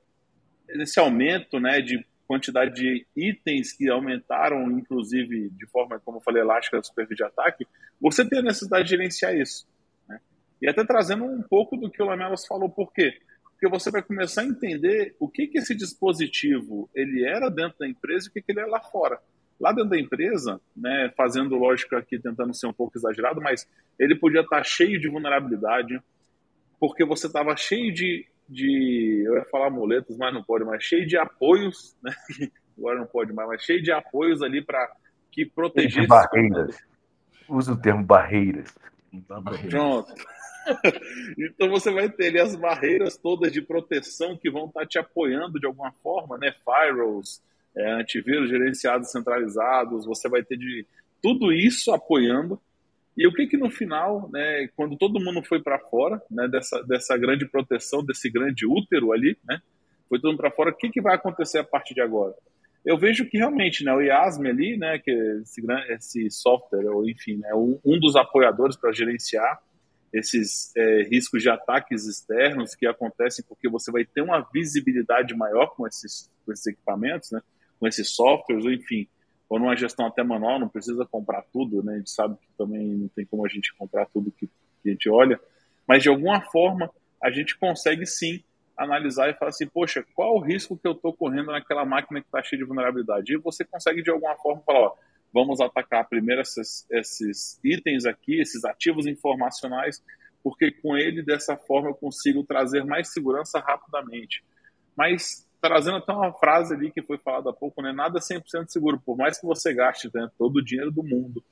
esse aumento, né, de quantidade de itens que aumentaram, inclusive de forma, como eu falei, elástica, super de ataque, você tem a necessidade de gerenciar isso. Né? E até trazendo um pouco do que o Lamelas falou, por quê? Porque você vai começar a entender o que, que esse dispositivo ele era dentro da empresa e o que, que ele é lá fora. Lá dentro da empresa, né, fazendo lógica aqui, tentando ser um pouco exagerado, mas ele podia estar cheio de vulnerabilidade, porque você estava cheio de, de, eu ia falar muletas, mas não pode mais, cheio de apoios, né? [laughs] agora não pode mais, mas cheio de apoios ali para que protegesse. Barreiras. Usa o termo barreiras. Pronto. [laughs] então você vai ter ali as barreiras todas de proteção que vão estar te apoiando de alguma forma, né? Firewalls, é, antivírus gerenciados centralizados, você vai ter de tudo isso apoiando. E o que que no final, né, quando todo mundo foi para fora, né, dessa, dessa grande proteção, desse grande útero ali, né, foi todo mundo para fora, o que que vai acontecer a partir de agora? Eu vejo que realmente, né, o IASM ali, né, que é esse, esse software, ou enfim, né, um, dos apoiadores para gerenciar esses é, riscos de ataques externos que acontecem porque você vai ter uma visibilidade maior com esses, com esses equipamentos, né? com esses softwares, ou enfim, ou numa gestão até manual, não precisa comprar tudo, né? A gente sabe que também não tem como a gente comprar tudo que, que a gente olha, mas de alguma forma a gente consegue sim analisar e falar assim, poxa, qual o risco que eu estou correndo naquela máquina que está cheia de vulnerabilidade? E você consegue de alguma forma falar, ó, vamos atacar primeiro esses, esses itens aqui, esses ativos informacionais, porque com ele, dessa forma, eu consigo trazer mais segurança rapidamente. Mas trazendo até uma frase ali que foi falada há pouco, né? Nada é 100% seguro, por mais que você gaste né, todo o dinheiro do mundo,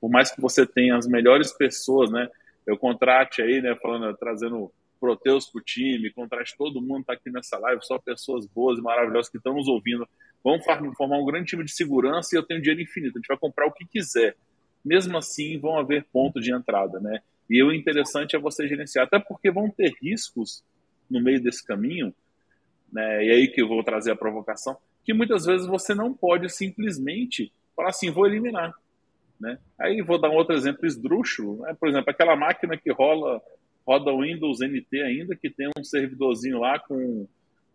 por mais que você tenha as melhores pessoas, né? Eu contrate aí, né, falando, trazendo Proteus para o time, contrate todo mundo está aqui nessa live, só pessoas boas e maravilhosas que estão nos ouvindo. Vamos formar um grande time de segurança e eu tenho dinheiro infinito. A gente vai comprar o que quiser. Mesmo assim, vão haver pontos de entrada, né? E o interessante é você gerenciar, até porque vão ter riscos no meio desse caminho, né? E aí que eu vou trazer a provocação, que muitas vezes você não pode simplesmente falar assim, vou eliminar. Né? Aí vou dar um outro exemplo esdrúxulo, né? por exemplo, aquela máquina que rola roda Windows NT ainda, que tem um servidorzinho lá com,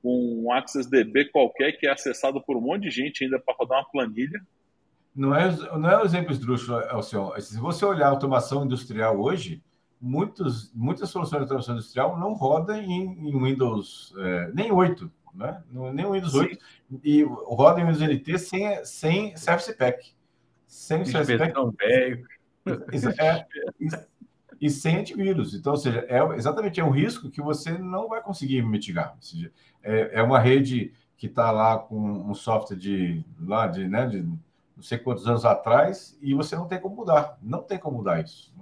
um Access DB qualquer que é acessado por um monte de gente ainda para rodar uma planilha. Não é, não é um exemplo esdrúxulo, Alcion. Se você olhar a automação industrial hoje, muitos, muitas soluções de automação industrial não rodam em, em Windows, é, nem 8, né? nem Windows Sim. 8, e roda em Windows NT sem, sem Service Pack. Sem o Service Pack. Velho. É, e sem antivírus. Então, ou seja, é, exatamente é um risco que você não vai conseguir mitigar. Ou seja, é, é uma rede que está lá com um software de lá de, né, de não sei quantos anos atrás e você não tem como mudar. Não tem como mudar isso.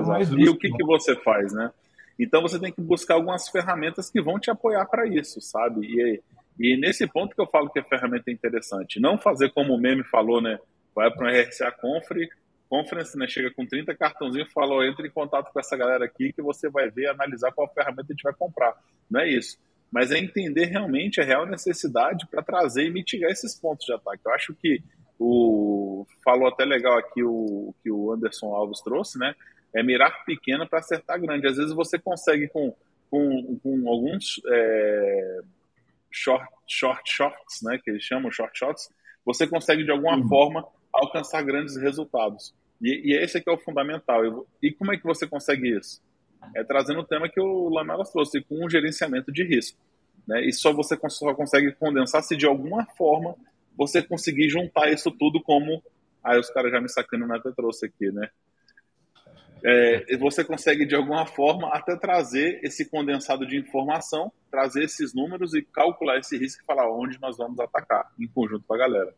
Então, é e o que, que você faz, né? Então você tem que buscar algumas ferramentas que vão te apoiar para isso, sabe? E, e nesse ponto que eu falo que a ferramenta é interessante. Não fazer como o meme falou, né? Vai para um RSA Confre, Conference, né? Chega com 30 cartãozinhos e fala, oh, entre em contato com essa galera aqui que você vai ver, analisar qual ferramenta a gente vai comprar. Não é isso. Mas é entender realmente a real necessidade para trazer e mitigar esses pontos de ataque. Eu acho que o falou até legal aqui o que o Anderson Alves trouxe, né? É mirar pequeno para acertar grande. Às vezes você consegue com, com, com alguns é, short, short shots, né? Que eles chamam short shots, você consegue de alguma uhum. forma alcançar grandes resultados. E, e esse aqui é o fundamental. E como é que você consegue isso? É trazendo o tema que o Lamelas trouxe, com um gerenciamento de risco. Né? E só você só consegue condensar se de alguma forma você conseguir juntar isso tudo como. Aí os caras já me sacando até trouxe aqui, né? É, você consegue de alguma forma até trazer esse condensado de informação, trazer esses números e calcular esse risco e falar onde nós vamos atacar em conjunto com a galera.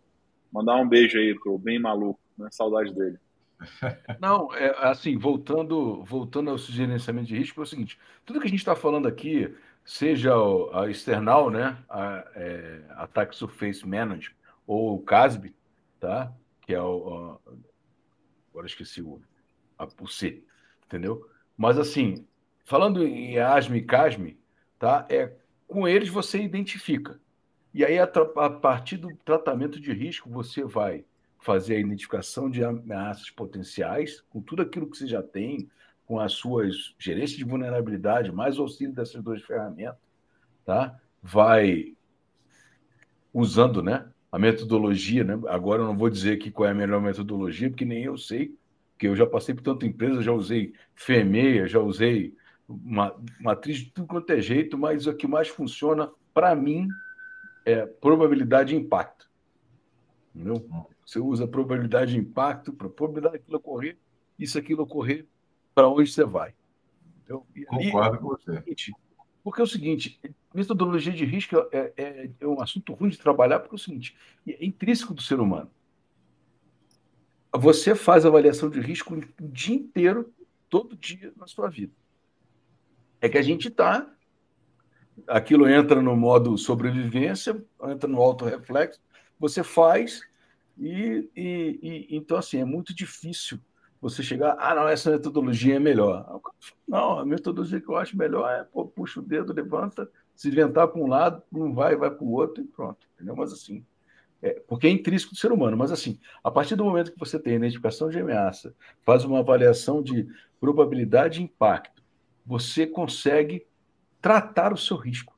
Mandar um beijo aí pro bem maluco, né? Saudade dele. [laughs] Não, é, assim, voltando, voltando ao gerenciamento de risco, é o seguinte: tudo que a gente está falando aqui, seja a external, né, a, é, Attack Surface Management, ou o CASB, tá? que é o. A, agora esqueci o, a, o C, entendeu? Mas, assim, falando em ASME e CASME, tá? é, com eles você identifica. E aí, a, a partir do tratamento de risco, você vai fazer a identificação de ameaças potenciais, com tudo aquilo que você já tem, com as suas gerências de vulnerabilidade, mais auxílio dessas duas ferramentas, tá? Vai usando, né, a metodologia, né? Agora eu não vou dizer aqui qual é a melhor metodologia, porque nem eu sei, porque eu já passei por tanta empresa, já usei FEMEA, já usei uma matriz de tudo quanto é jeito, mas o que mais funciona para mim é probabilidade de impacto. Entendeu? Você usa probabilidade de impacto para probabilidade daquilo ocorrer, isso aquilo ocorrer, para onde você vai. Entendeu? Concordo com você. Porque é o seguinte, metodologia de risco é, é, é, um assunto ruim de trabalhar, porque é o seguinte, é intrínseco do ser humano. Você faz avaliação de risco o dia inteiro, todo dia na sua vida. É que a gente está, aquilo entra no modo sobrevivência, entra no auto-reflexo, você faz, e, e, e, então, assim, é muito difícil você chegar, ah, não, essa metodologia é melhor. Não, a metodologia que eu acho melhor é, pô, puxa o dedo, levanta, se inventar para um lado, não vai, vai para o outro e pronto. Entendeu? Mas assim, é, porque é intrínseco do ser humano. Mas assim, a partir do momento que você tem a identificação de ameaça, faz uma avaliação de probabilidade e impacto, você consegue tratar o seu risco.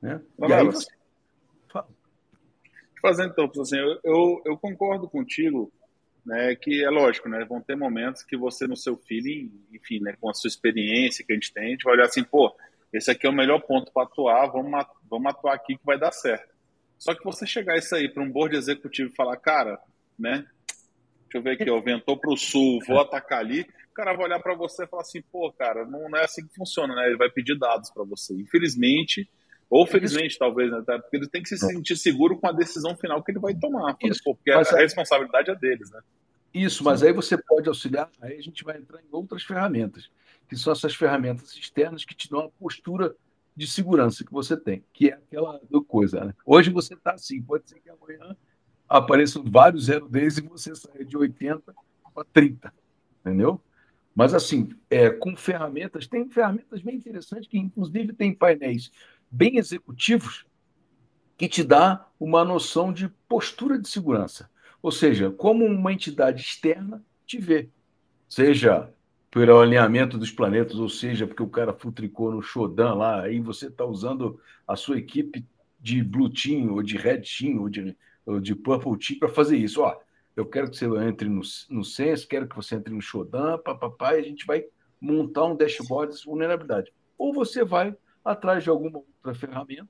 Né? e aí você fazendo então, assim, eu, eu, eu, concordo contigo, né, que é lógico, né, vão ter momentos que você no seu feeling, enfim, né, com a sua experiência que a gente tem, a gente vai olhar assim, pô, esse aqui é o melhor ponto para atuar, vamos, vamos atuar aqui que vai dar certo. Só que você chegar isso aí para um board executivo e falar, cara, né, deixa eu ver aqui, ó, ventou para o sul, vou atacar ali, o cara vai olhar para você e falar assim, pô, cara, não, não é assim que funciona, né, ele vai pedir dados para você. Infelizmente, ou felizmente, Isso. talvez, né? Porque ele tem que se sentir seguro com a decisão final que ele vai tomar. Isso. Porque a, a responsabilidade é deles, né? Isso, mas aí você pode auxiliar, aí a gente vai entrar em outras ferramentas, que são essas ferramentas externas que te dão a postura de segurança que você tem, que é aquela coisa. Né? Hoje você está assim, pode ser que amanhã apareçam vários zero days e você saia de 80 para 30, entendeu? Mas assim, é, com ferramentas, tem ferramentas bem interessantes que inclusive tem painéis bem executivos que te dá uma noção de postura de segurança. Ou seja, como uma entidade externa te vê. Seja pelo alinhamento dos planetas, ou seja, porque o cara futricou no Shodan lá, aí você está usando a sua equipe de Blue Team, ou de Red Team, ou de, ou de Purple Team para fazer isso. Ó, eu quero que você entre no, no Sense, quero que você entre no Shodan, papapá, e a gente vai montar um dashboard de vulnerabilidade. Ou você vai atrás de alguma outra ferramenta,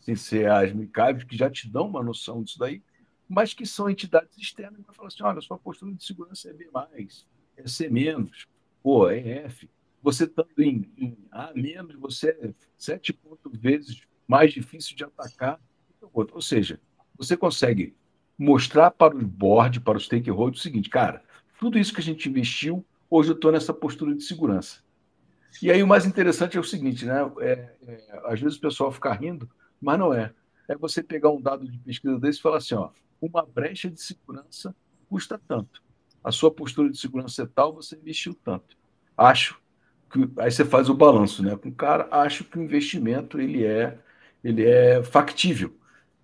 sem ser as Micabes, que já te dão uma noção disso daí, mas que são entidades externas que falar assim: olha, sua postura de segurança é B, é C pô, é F. Você estando em, em A menos, você é sete pontos vezes mais difícil de atacar. Ou seja, você consegue mostrar para o board, para os stakeholders, o seguinte, cara, tudo isso que a gente investiu, hoje eu estou nessa postura de segurança. E aí o mais interessante é o seguinte, né? É, é, às vezes o pessoal fica rindo, mas não é. É você pegar um dado de pesquisa desse e falar assim, ó, uma brecha de segurança custa tanto. A sua postura de segurança é tal, você investiu tanto. Acho que aí você faz o balanço, né? Com o cara, acho que o investimento ele é ele é factível.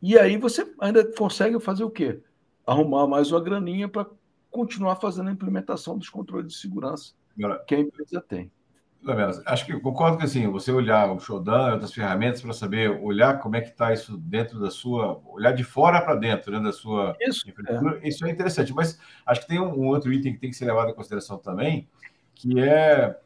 E aí você ainda consegue fazer o quê? Arrumar mais uma graninha para continuar fazendo a implementação dos controles de segurança que a empresa tem acho que concordo que assim, você olhar o Shodan e outras ferramentas para saber olhar como é que está isso dentro da sua, olhar de fora para dentro, né, da sua isso, é. isso é interessante. Mas acho que tem um, um, outro item que tem que ser levado em consideração também, que é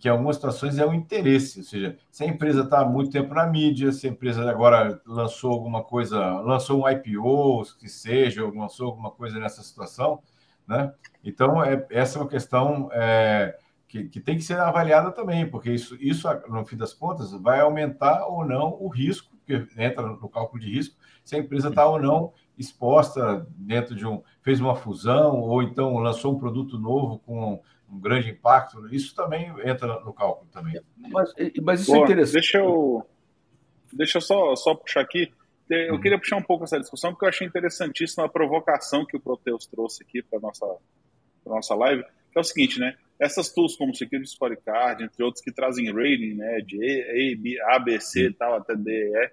que em algumas situações é o interesse, ou seja, se a empresa está há muito tempo na mídia, se a empresa agora lançou alguma coisa, lançou um IPO, que seja, ou lançou alguma coisa nessa situação, né? Então, é, essa é uma questão é, que, que, tem que ser avaliada também, porque isso, isso, no fim das contas, vai aumentar ou não o risco, que entra no cálculo de risco, se a empresa está ou não exposta dentro de um. fez uma fusão, ou então lançou um produto novo com um grande impacto. Isso também entra no cálculo também. Mas, mas isso é Boa, é interessante. Deixa eu, deixa eu só, só puxar aqui. Eu uhum. queria puxar um pouco essa discussão, porque eu achei interessantíssima a provocação que o Proteus trouxe aqui para a nossa, nossa live, é o seguinte, né? Essas tools como Security Scorecard, entre outros, que trazem rating, né, de A, B, A, B, C e tal, até D, E,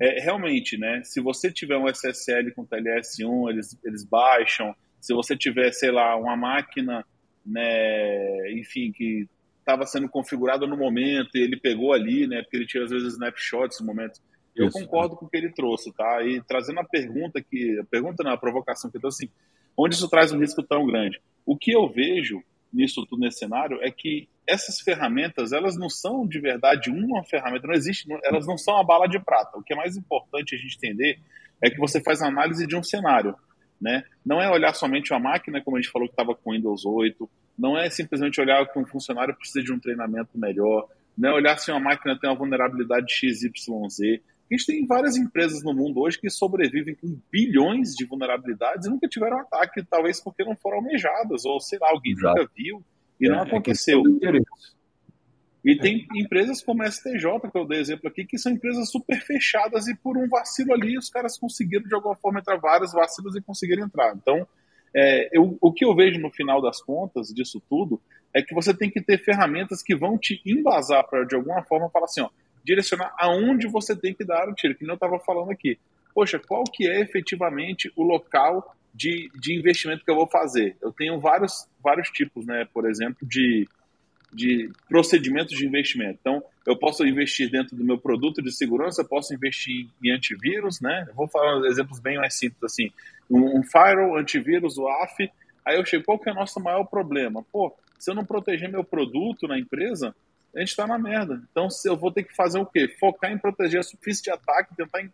é, realmente, né, se você tiver um SSL com TLS1, eles, eles baixam. Se você tiver, sei lá, uma máquina, né, enfim, que estava sendo configurada no momento e ele pegou ali, né, porque ele tinha às vezes snapshots no momento. Eu Isso, concordo com o que ele trouxe, tá? E trazendo a pergunta que, a pergunta na provocação que eu trouxe, assim, onde isso traz um risco tão grande? O que eu vejo nisso tudo nesse cenário é que essas ferramentas elas não são de verdade uma ferramenta, não existe, elas não são a bala de prata. O que é mais importante a gente entender é que você faz análise de um cenário, né? Não é olhar somente uma máquina, como a gente falou que estava com Windows 8, não é simplesmente olhar que um funcionário precisa de um treinamento melhor, não é olhar se uma máquina tem uma vulnerabilidade XYZ. A gente tem várias empresas no mundo hoje que sobrevivem com bilhões de vulnerabilidades e nunca tiveram ataque, talvez porque não foram almejadas, ou sei lá, alguém Exato. nunca viu e é, não é aconteceu. É e tem empresas como a STJ, que eu dei exemplo aqui, que são empresas super fechadas e por um vacilo ali os caras conseguiram de alguma forma entrar vários vacilos e conseguiram entrar. Então, é, eu, o que eu vejo no final das contas disso tudo é que você tem que ter ferramentas que vão te embasar para de alguma forma falar assim, ó, direcionar aonde você tem que dar o tiro, que eu estava falando aqui. Poxa, qual que é efetivamente o local de, de investimento que eu vou fazer? Eu tenho vários, vários tipos, né? Por exemplo, de, de procedimentos de investimento. Então, eu posso investir dentro do meu produto de segurança, posso investir em antivírus, né? Eu vou falar exemplos bem mais simples assim. Um, um firewall, antivírus, o AF. Aí eu chego, qual que é o nosso maior problema? Pô, se eu não proteger meu produto na empresa, a gente está na merda. Então, se eu vou ter que fazer o quê? Focar em proteger a superfície de ataque, tentar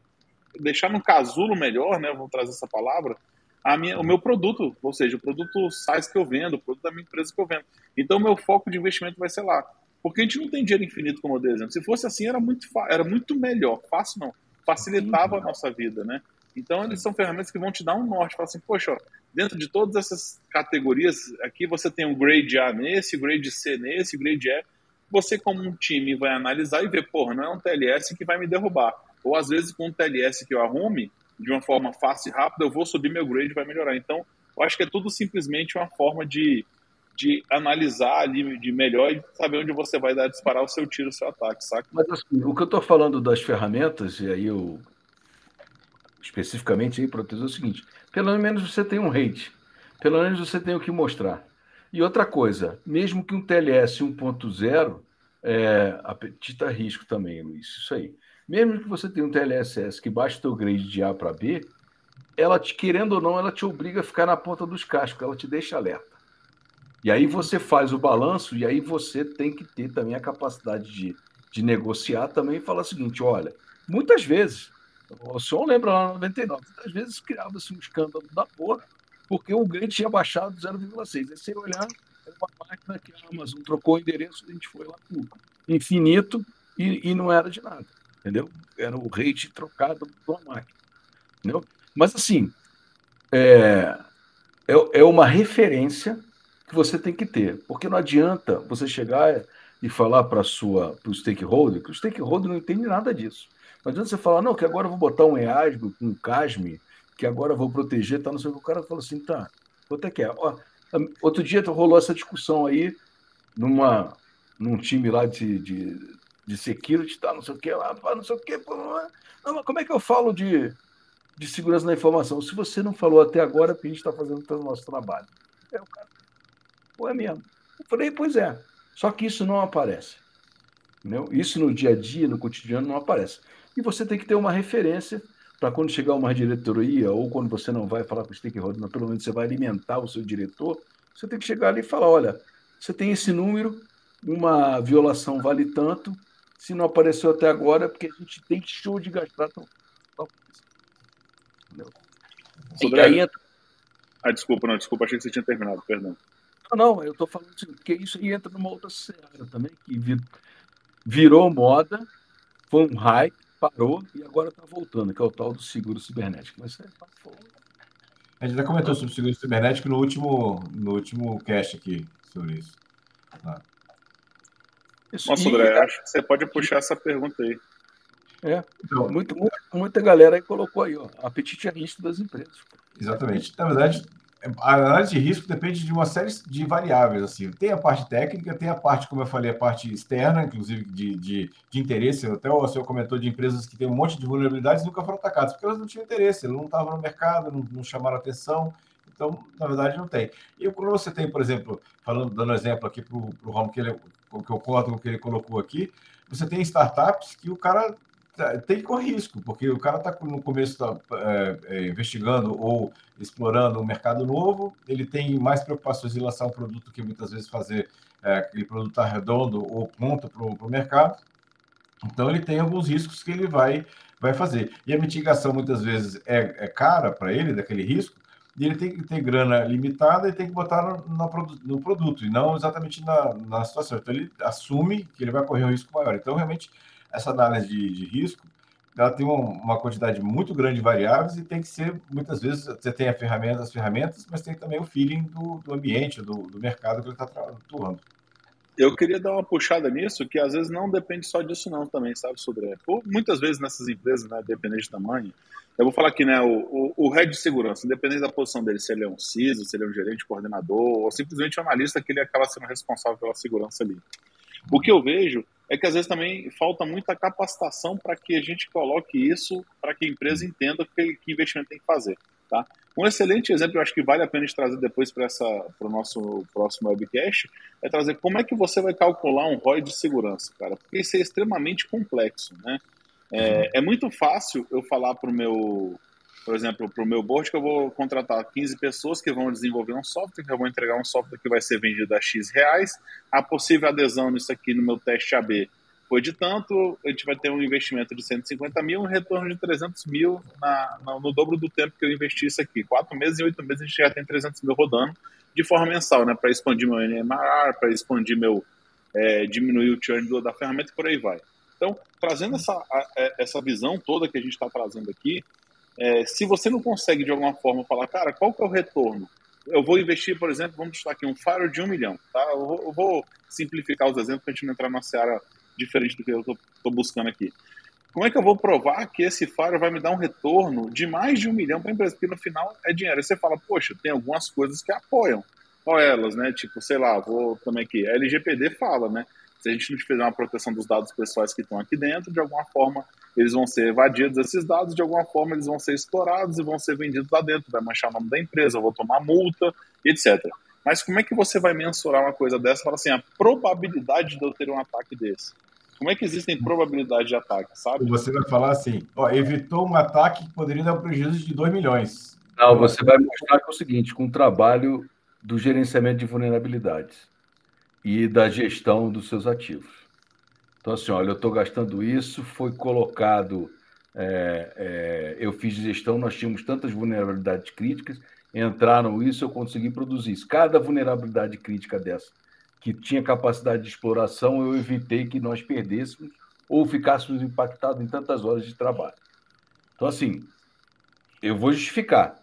deixar no casulo melhor, né? Vou trazer essa palavra, a minha, o meu produto, ou seja, o produto size que eu vendo, o produto da minha empresa que eu vendo. Então, o meu foco de investimento vai ser lá. Porque a gente não tem dinheiro infinito, como eu dei exemplo. Se fosse assim, era muito, era muito melhor. Fácil não. Facilitava a nossa vida, né? Então, eles são ferramentas que vão te dar um norte. Fala assim, poxa, ó, dentro de todas essas categorias, aqui você tem um grade A nesse, grade C nesse, grade E. Você, como um time, vai analisar e ver, porra, não é um TLS que vai me derrubar. Ou, às vezes, com um TLS que eu arrume, de uma forma fácil e rápida, eu vou subir meu grade e vai melhorar. Então, eu acho que é tudo simplesmente uma forma de, de analisar ali de melhor e saber onde você vai dar disparar o seu tiro, o seu ataque, saca? Mas assim, o que eu estou falando das ferramentas, e aí eu especificamente aí, proteger é o seguinte: pelo menos você tem um rate, pelo menos você tem o que mostrar. E outra coisa, mesmo que um TLS 1.0, é, apetita risco também, Luiz, isso aí. Mesmo que você tenha um TLSS que baixe o teu grade de A para B, ela te, querendo ou não, ela te obriga a ficar na ponta dos cascos, ela te deixa alerta. E aí você faz o balanço e aí você tem que ter também a capacidade de, de negociar também e falar o seguinte, olha, muitas vezes o senhor lembra lá no 99, às vezes criava-se um escândalo da porra, porque o grade tinha baixado 0,6. Aí você olhar, era uma máquina que a Amazon trocou o endereço, a gente foi lá para infinito e, e não era de nada, entendeu? Era o rate trocado de uma máquina, entendeu? Mas assim, é, é, é uma referência que você tem que ter, porque não adianta você chegar e falar para o stakeholder, que o stakeholder não entende nada disso. Não adianta você falar, não, que agora eu vou botar um EASB, um CASME, que agora vou proteger, tá, não sei o que. O cara fala assim, tá, quanto é que é? Ó, outro dia rolou essa discussão aí numa, num time lá de, de, de security, tá, não sei o que, lá, não sei o que. Não, mas como é que eu falo de, de segurança da informação? Se você não falou até agora, é porque a gente está fazendo o nosso trabalho. É o cara, pô, é mesmo. Eu falei, pois é. Só que isso não aparece. Entendeu? Isso no dia a dia, no cotidiano, não aparece. E você tem que ter uma referência para quando chegar uma diretoria, ou quando você não vai falar com o stakeholder, mas pelo menos você vai alimentar o seu diretor, você tem que chegar ali e falar: olha, você tem esse número, uma violação vale tanto, se não apareceu até agora, é porque a gente tem show de gastar. Tão... Entendeu? Sobre aí entra... Ah, desculpa, não, desculpa, achei que você tinha terminado, perdão. Não, não, eu estou falando assim, porque isso aí entra numa outra seara também, que virou moda, foi um hype, parou e agora está voltando, que é o tal do seguro cibernético. Mas é, tá A gente já comentou sobre o seguro cibernético no último, no último cast aqui, sobre isso. Tá. isso Nossa, André, acho que você pode puxar essa pergunta aí. É, então, muito, muita galera aí colocou aí, ó, apetite a risco das empresas. Exatamente. Na verdade, a análise de risco depende de uma série de variáveis. Assim. Tem a parte técnica, tem a parte, como eu falei, a parte externa, inclusive de, de, de interesse. Até o senhor comentou de empresas que têm um monte de vulnerabilidades nunca foram atacadas, porque elas não tinham interesse, elas não estavam no mercado, não, não chamaram atenção. Então, na verdade, não tem. E quando você tem, por exemplo, falando, dando exemplo aqui para o Rom, que, ele, que eu concordo com o que ele colocou aqui, você tem startups que o cara tem que correr risco, porque o cara está no começo tá, é, é, investigando ou explorando um mercado novo, ele tem mais preocupações em lançar um produto que muitas vezes fazer é, aquele produto tá redondo ou pronto para o mercado. Então ele tem alguns riscos que ele vai, vai fazer. E a mitigação muitas vezes é, é cara para ele, daquele risco, e ele tem que ter grana limitada e tem que botar no, no, no produto, e não exatamente na, na situação. Então ele assume que ele vai correr um risco maior. Então, realmente essa análise de, de risco, ela tem uma, uma, quantidade muito grande de variáveis e tem que ser, muitas vezes, você tem a ferramenta, as ferramentas, mas tem também o feeling do, do ambiente, do, do mercado que ele está atuando. Eu queria dar uma puxada nisso, que às vezes não depende só disso não também, sabe, Sodré? Muitas vezes nessas empresas, né, dependente de tamanho, eu vou falar aqui, né, o, o, o head de segurança, independente da posição dele, se ele é um CISO, se ele é um gerente, coordenador, ou simplesmente um analista que ele acaba sendo responsável pela segurança ali. O que eu vejo é que às vezes também falta muita capacitação para que a gente coloque isso, para que a empresa entenda que, que investimento tem que fazer. Tá? Um excelente exemplo, eu acho que vale a pena de trazer depois para o nosso próximo webcast, é trazer como é que você vai calcular um ROI de segurança, cara, porque isso é extremamente complexo. Né? É, é muito fácil eu falar para o meu por exemplo, para o meu board, que eu vou contratar 15 pessoas que vão desenvolver um software, que eu vou entregar um software que vai ser vendido a X reais. A possível adesão nisso aqui no meu teste AB foi de tanto, a gente vai ter um investimento de 150 mil, um retorno de 300 mil na, na, no dobro do tempo que eu investi isso aqui. Quatro meses e oito meses a gente já tem 300 mil rodando de forma mensal, né? Para expandir meu NMR, para expandir meu. É, diminuir o churn da ferramenta e por aí vai. Então, trazendo essa, a, essa visão toda que a gente está trazendo aqui, é, se você não consegue de alguma forma falar, cara, qual que é o retorno? Eu vou investir, por exemplo, vamos chutar aqui um faro de um milhão, tá? Eu vou, eu vou simplificar os exemplos para a gente não entrar numa seara diferente do que eu estou buscando aqui. Como é que eu vou provar que esse faro vai me dar um retorno de mais de um milhão para a empresa? Porque no final é dinheiro. Aí você fala, poxa, tem algumas coisas que apoiam. Qual elas, né? Tipo, sei lá, vou também aqui. A LGPD fala, né? Se a gente não fizer uma proteção dos dados pessoais que estão aqui dentro, de alguma forma eles vão ser evadidos, esses dados, de alguma forma eles vão ser explorados e vão ser vendidos lá dentro. Vai manchar o nome da empresa, vou tomar multa, etc. Mas como é que você vai mensurar uma coisa dessa? Fala assim, a probabilidade de eu ter um ataque desse. Como é que existem probabilidades de ataque, sabe? Você vai falar assim, ó, evitou um ataque que poderia dar um prejuízo de 2 milhões. Não, você vai mostrar que é o seguinte, com o trabalho do gerenciamento de vulnerabilidades e da gestão dos seus ativos. Então, assim, olha, eu estou gastando isso, foi colocado, é, é, eu fiz gestão, nós tínhamos tantas vulnerabilidades críticas, entraram isso, eu consegui produzir isso. Cada vulnerabilidade crítica dessa que tinha capacidade de exploração, eu evitei que nós perdêssemos ou ficássemos impactados em tantas horas de trabalho. Então, assim, eu vou justificar.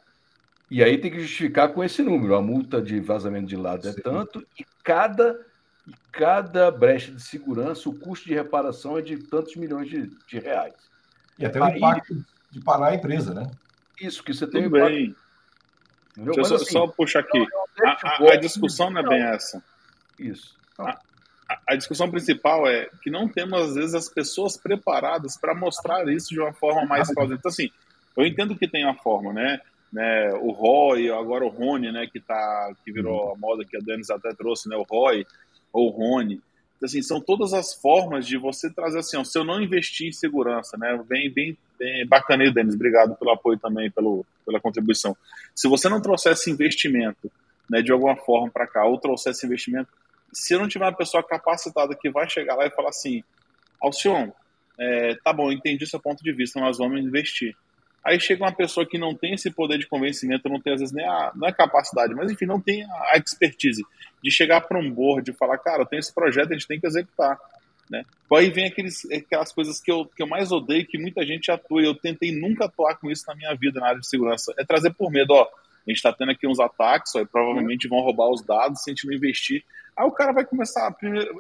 E aí tem que justificar com esse número. A multa de vazamento de lado é tanto e cada, e cada brecha de segurança, o custo de reparação é de tantos milhões de, de reais. E até o aí, impacto de parar a empresa, né? Isso, que você tem Tudo bem. Deixa eu só, assim, só puxar aqui. A, a, a, discussão não é bem essa. Isso. A, a, discussão principal é que não temos, às vezes, as pessoas preparadas para mostrar isso de uma forma mais plausível. Então, assim, eu entendo que tem uma forma, né? né? O Roy, agora o Rony, né? Que, tá, que virou a moda que a Denis até trouxe, né? O Roy ou Rony. Então, assim, são todas as formas de você trazer assim, ó, se eu não investir em segurança, né? Bem, bem, bem Denis. Obrigado pelo apoio também, pelo, pela contribuição. Se você não trouxesse investimento, né, de alguma forma para cá, ou trouxesse investimento, se eu não tiver uma pessoa capacitada que vai chegar lá e falar assim, Alcion, é, tá bom, entendi seu ponto de vista, nós vamos investir. Aí chega uma pessoa que não tem esse poder de convencimento, não tem às vezes nem a, não é capacidade, mas enfim, não tem a expertise de chegar para um board e falar, cara, eu tenho esse projeto, a gente tem que executar. Né? Aí vem aqueles, aquelas coisas que eu, que eu mais odeio, que muita gente atua, e eu tentei nunca atuar com isso na minha vida na área de segurança, é trazer por medo, ó, a gente está tendo aqui uns ataques, ó, provavelmente vão roubar os dados se a gente não investir. Aí o cara vai começar,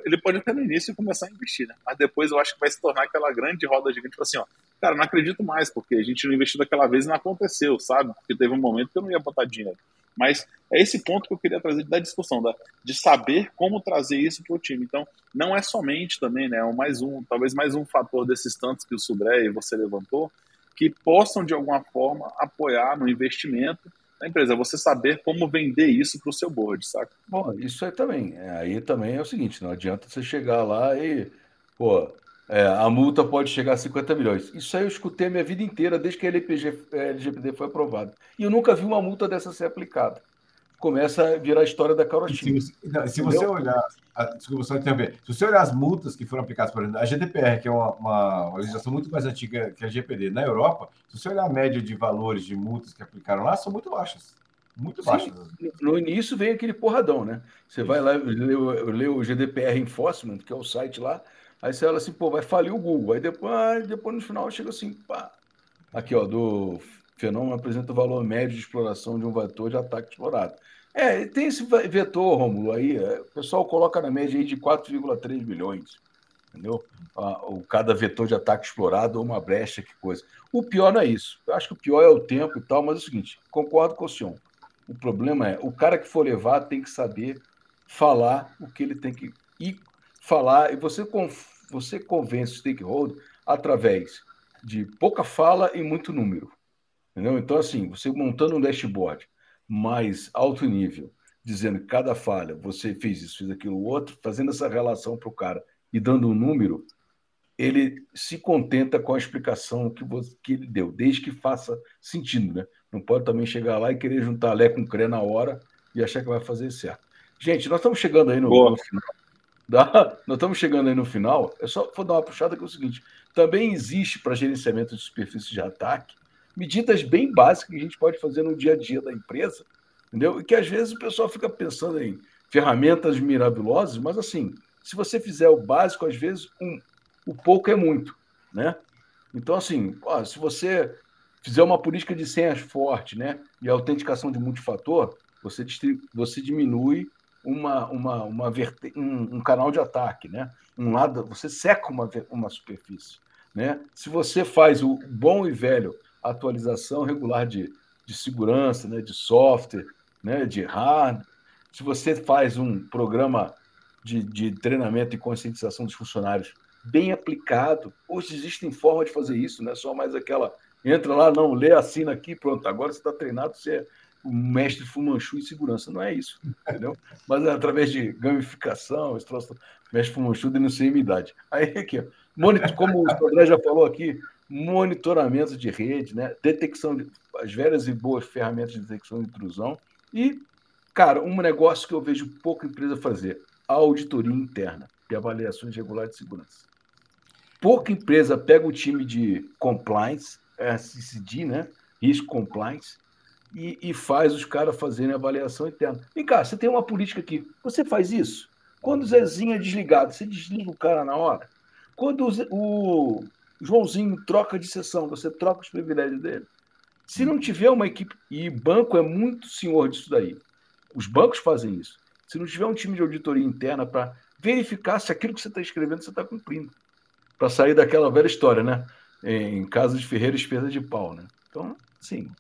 ele pode até no início começar a investir, né? Mas depois eu acho que vai se tornar aquela grande roda gigante, tipo assim, ó, cara, não acredito mais, porque a gente não investiu daquela vez e não aconteceu, sabe? Porque teve um momento que eu não ia botar dinheiro. Mas é esse ponto que eu queria trazer da discussão, da, de saber como trazer isso para o time. Então, não é somente também, né? É mais um, talvez mais um fator desses tantos que o Subré e você levantou, que possam de alguma forma apoiar no investimento da empresa, você saber como vender isso para o seu board, saca? Bom, isso aí também. É, aí também é o seguinte, não adianta você chegar lá e, pô, é, a multa pode chegar a 50 milhões. Isso aí eu escutei a minha vida inteira, desde que a LPG, a LGPD foi aprovada. E eu nunca vi uma multa dessa ser aplicada. Começa a virar a história da Carotinha. Se, se, você olhar, desculpa só interromper, se você olhar as multas que foram aplicadas, por exemplo, a GDPR, que é uma, uma, uma legislação muito mais antiga que a GPD na Europa, se você olhar a média de valores de multas que aplicaram lá, são muito baixas. Muito baixas. no início vem aquele porradão, né? Você Sim. vai lá ler, o GDPR Enforcement, que é o site lá, aí você fala assim, pô, vai falir o Google. Aí depois, depois no final chega assim, pá. Aqui, ó, do fenômeno apresenta o valor médio de exploração de um vetor de ataque explorado. É, tem esse vetor, Romulo, aí, é, o pessoal coloca na média aí de 4,3 bilhões, entendeu? o, cada vetor de ataque explorado ou uma brecha, que coisa. O pior não é isso. Eu acho que o pior é o tempo e tal, mas é o seguinte, concordo com o senhor. O problema é, o cara que for levar tem que saber falar o que ele tem que ir falar, e você, você convence o stakeholder através de pouca fala e muito número. Entendeu? Então, assim, você montando um dashboard, mais alto nível, dizendo que cada falha, você fez isso, fez aquilo, outro, fazendo essa relação para o cara e dando um número, ele se contenta com a explicação que, você, que ele deu, desde que faça sentido, né? Não pode também chegar lá e querer juntar Lé com Cré na hora e achar que vai fazer certo. Gente, nós estamos chegando aí no, no final. Da, nós estamos chegando aí no final. É só vou dar uma puxada que é o seguinte: também existe para gerenciamento de superfície de ataque medidas bem básicas que a gente pode fazer no dia a dia da empresa, entendeu? E que às vezes o pessoal fica pensando em ferramentas mirabilosas, mas assim, se você fizer o básico, às vezes um, o pouco é muito, né? Então, assim, ó, se você fizer uma política de senhas forte, né, e autenticação de multifator, você, você diminui uma, uma, uma verte... um, um, canal de ataque, né? Um lado, você seca uma, uma superfície, né? Se você faz o bom e velho atualização regular de, de segurança, né, de software, né, de hardware, se você faz um programa de, de treinamento e conscientização dos funcionários bem aplicado, hoje existem formas de fazer isso, não é só mais aquela entra lá, não, lê, assina aqui, pronto, agora você está treinado, você é o mestre Fumanchu em segurança. Não é isso, entendeu? Mas é através de gamificação, esse troço, mestre Fumanchu denuncia idade. Aí aqui, monitor, como o André já falou aqui, monitoramento de rede, né? detecção de as velhas e boas ferramentas de detecção de intrusão e, cara, um negócio que eu vejo pouca empresa fazer, auditoria interna e avaliações regulares de segurança. Pouca empresa pega o time de compliance, SCD, né? Risco compliance, e, e faz os caras fazerem avaliação interna. Vem cá, você tem uma política aqui. Você faz isso? Quando o Zezinho é desligado, você desliga o cara na hora? Quando o, Joãozinho troca de sessão, você troca os privilégios dele? Se não tiver uma equipe, e banco é muito senhor disso daí, os bancos fazem isso. Se não tiver um time de auditoria interna para verificar se aquilo que você está escrevendo você está cumprindo, para sair daquela velha história, né? Em caso de Ferreira, espesa de pau, né? Então, sim,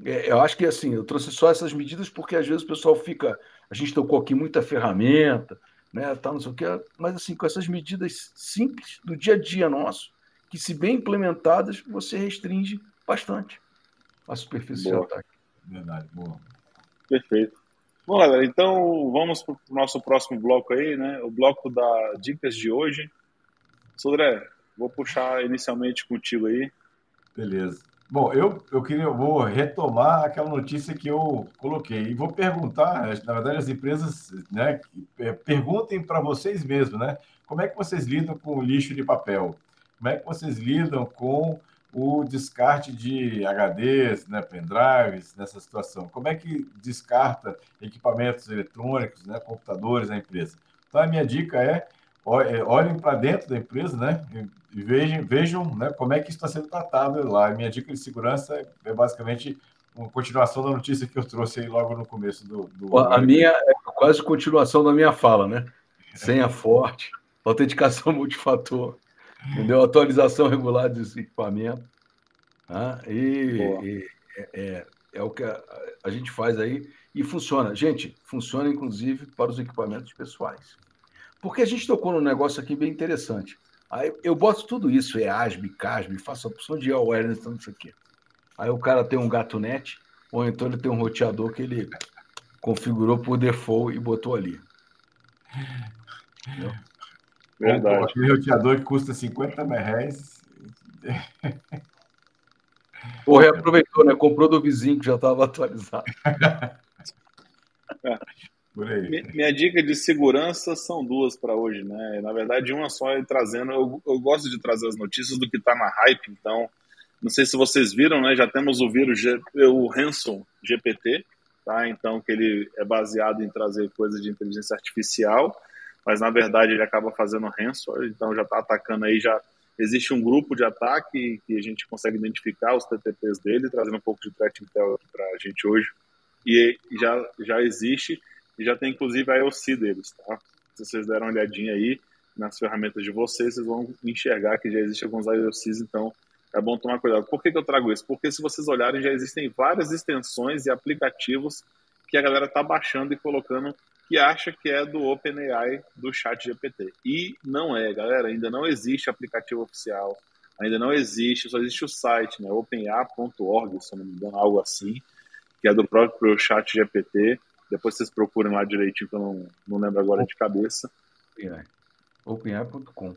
eu acho que assim, eu trouxe só essas medidas porque às vezes o pessoal fica. A gente tocou aqui muita ferramenta, né? Tal, não sei o que, mas assim, com essas medidas simples do dia a dia nosso, que se bem implementadas, você restringe bastante a superfície boa. de ataque. Verdade, boa. Perfeito. Bom, galera, então vamos para o nosso próximo bloco aí, né? O bloco da dicas de hoje. Sodré, vou puxar inicialmente contigo aí. Beleza. Bom, eu, eu queria, eu vou retomar aquela notícia que eu coloquei e vou perguntar, na verdade, as empresas, né, perguntem para vocês mesmos, né, como é que vocês lidam com o lixo de papel? Como é que vocês lidam com o descarte de HDs, né, pendrives nessa situação? Como é que descarta equipamentos eletrônicos, né, computadores na empresa? Então, a minha dica é, olhem para dentro da empresa, né? E vejam, vejam né, como é que isso está sendo tratado lá. A minha dica de segurança é basicamente uma continuação da notícia que eu trouxe aí logo no começo do. do... A minha é quase continuação da minha fala, né? Senha forte, [laughs] autenticação multifator, entendeu? Atualização regular dos equipamentos. Tá? E, e é, é, é, o que a, a gente faz aí e funciona. Gente, funciona inclusive para os equipamentos pessoais. Porque a gente tocou num negócio aqui bem interessante. Aí eu boto tudo isso, EASB, CASB, faço a opção de awareness, não sei o quê. Aí o cara tem um gato net, ou então ele tem um roteador que ele configurou por default e botou ali. Entendeu? Verdade. Aquele roteador que custa 50 reais. [laughs] Ou reaproveitou, né? Comprou do vizinho que já estava atualizado. [laughs] Minha dica de segurança são duas para hoje, né? Na verdade, uma só é trazendo. Eu, eu gosto de trazer as notícias do que está na hype, então. Não sei se vocês viram, né? Já temos o vírus, o Ransom GPT, tá? Então, que ele é baseado em trazer coisas de inteligência artificial, mas na verdade ele acaba fazendo ransom, então já está atacando aí, já existe um grupo de ataque que a gente consegue identificar os TTPs dele, trazendo um pouco de threat intel para a gente hoje, e já, já existe e já tem inclusive a IOC deles, tá? Se vocês deram uma olhadinha aí nas ferramentas de vocês, vocês vão enxergar que já existe alguns IOCs, então é bom tomar cuidado. Por que, que eu trago isso? Porque se vocês olharem, já existem várias extensões e aplicativos que a galera está baixando e colocando que acha que é do OpenAI do chat GPT. E não é, galera, ainda não existe aplicativo oficial, ainda não existe, só existe o site, né, openai.org, se não me engano, algo assim, que é do próprio chat GPT. Depois vocês procurem lá direitinho, que eu não, não lembro agora de cabeça. OpenAI.com.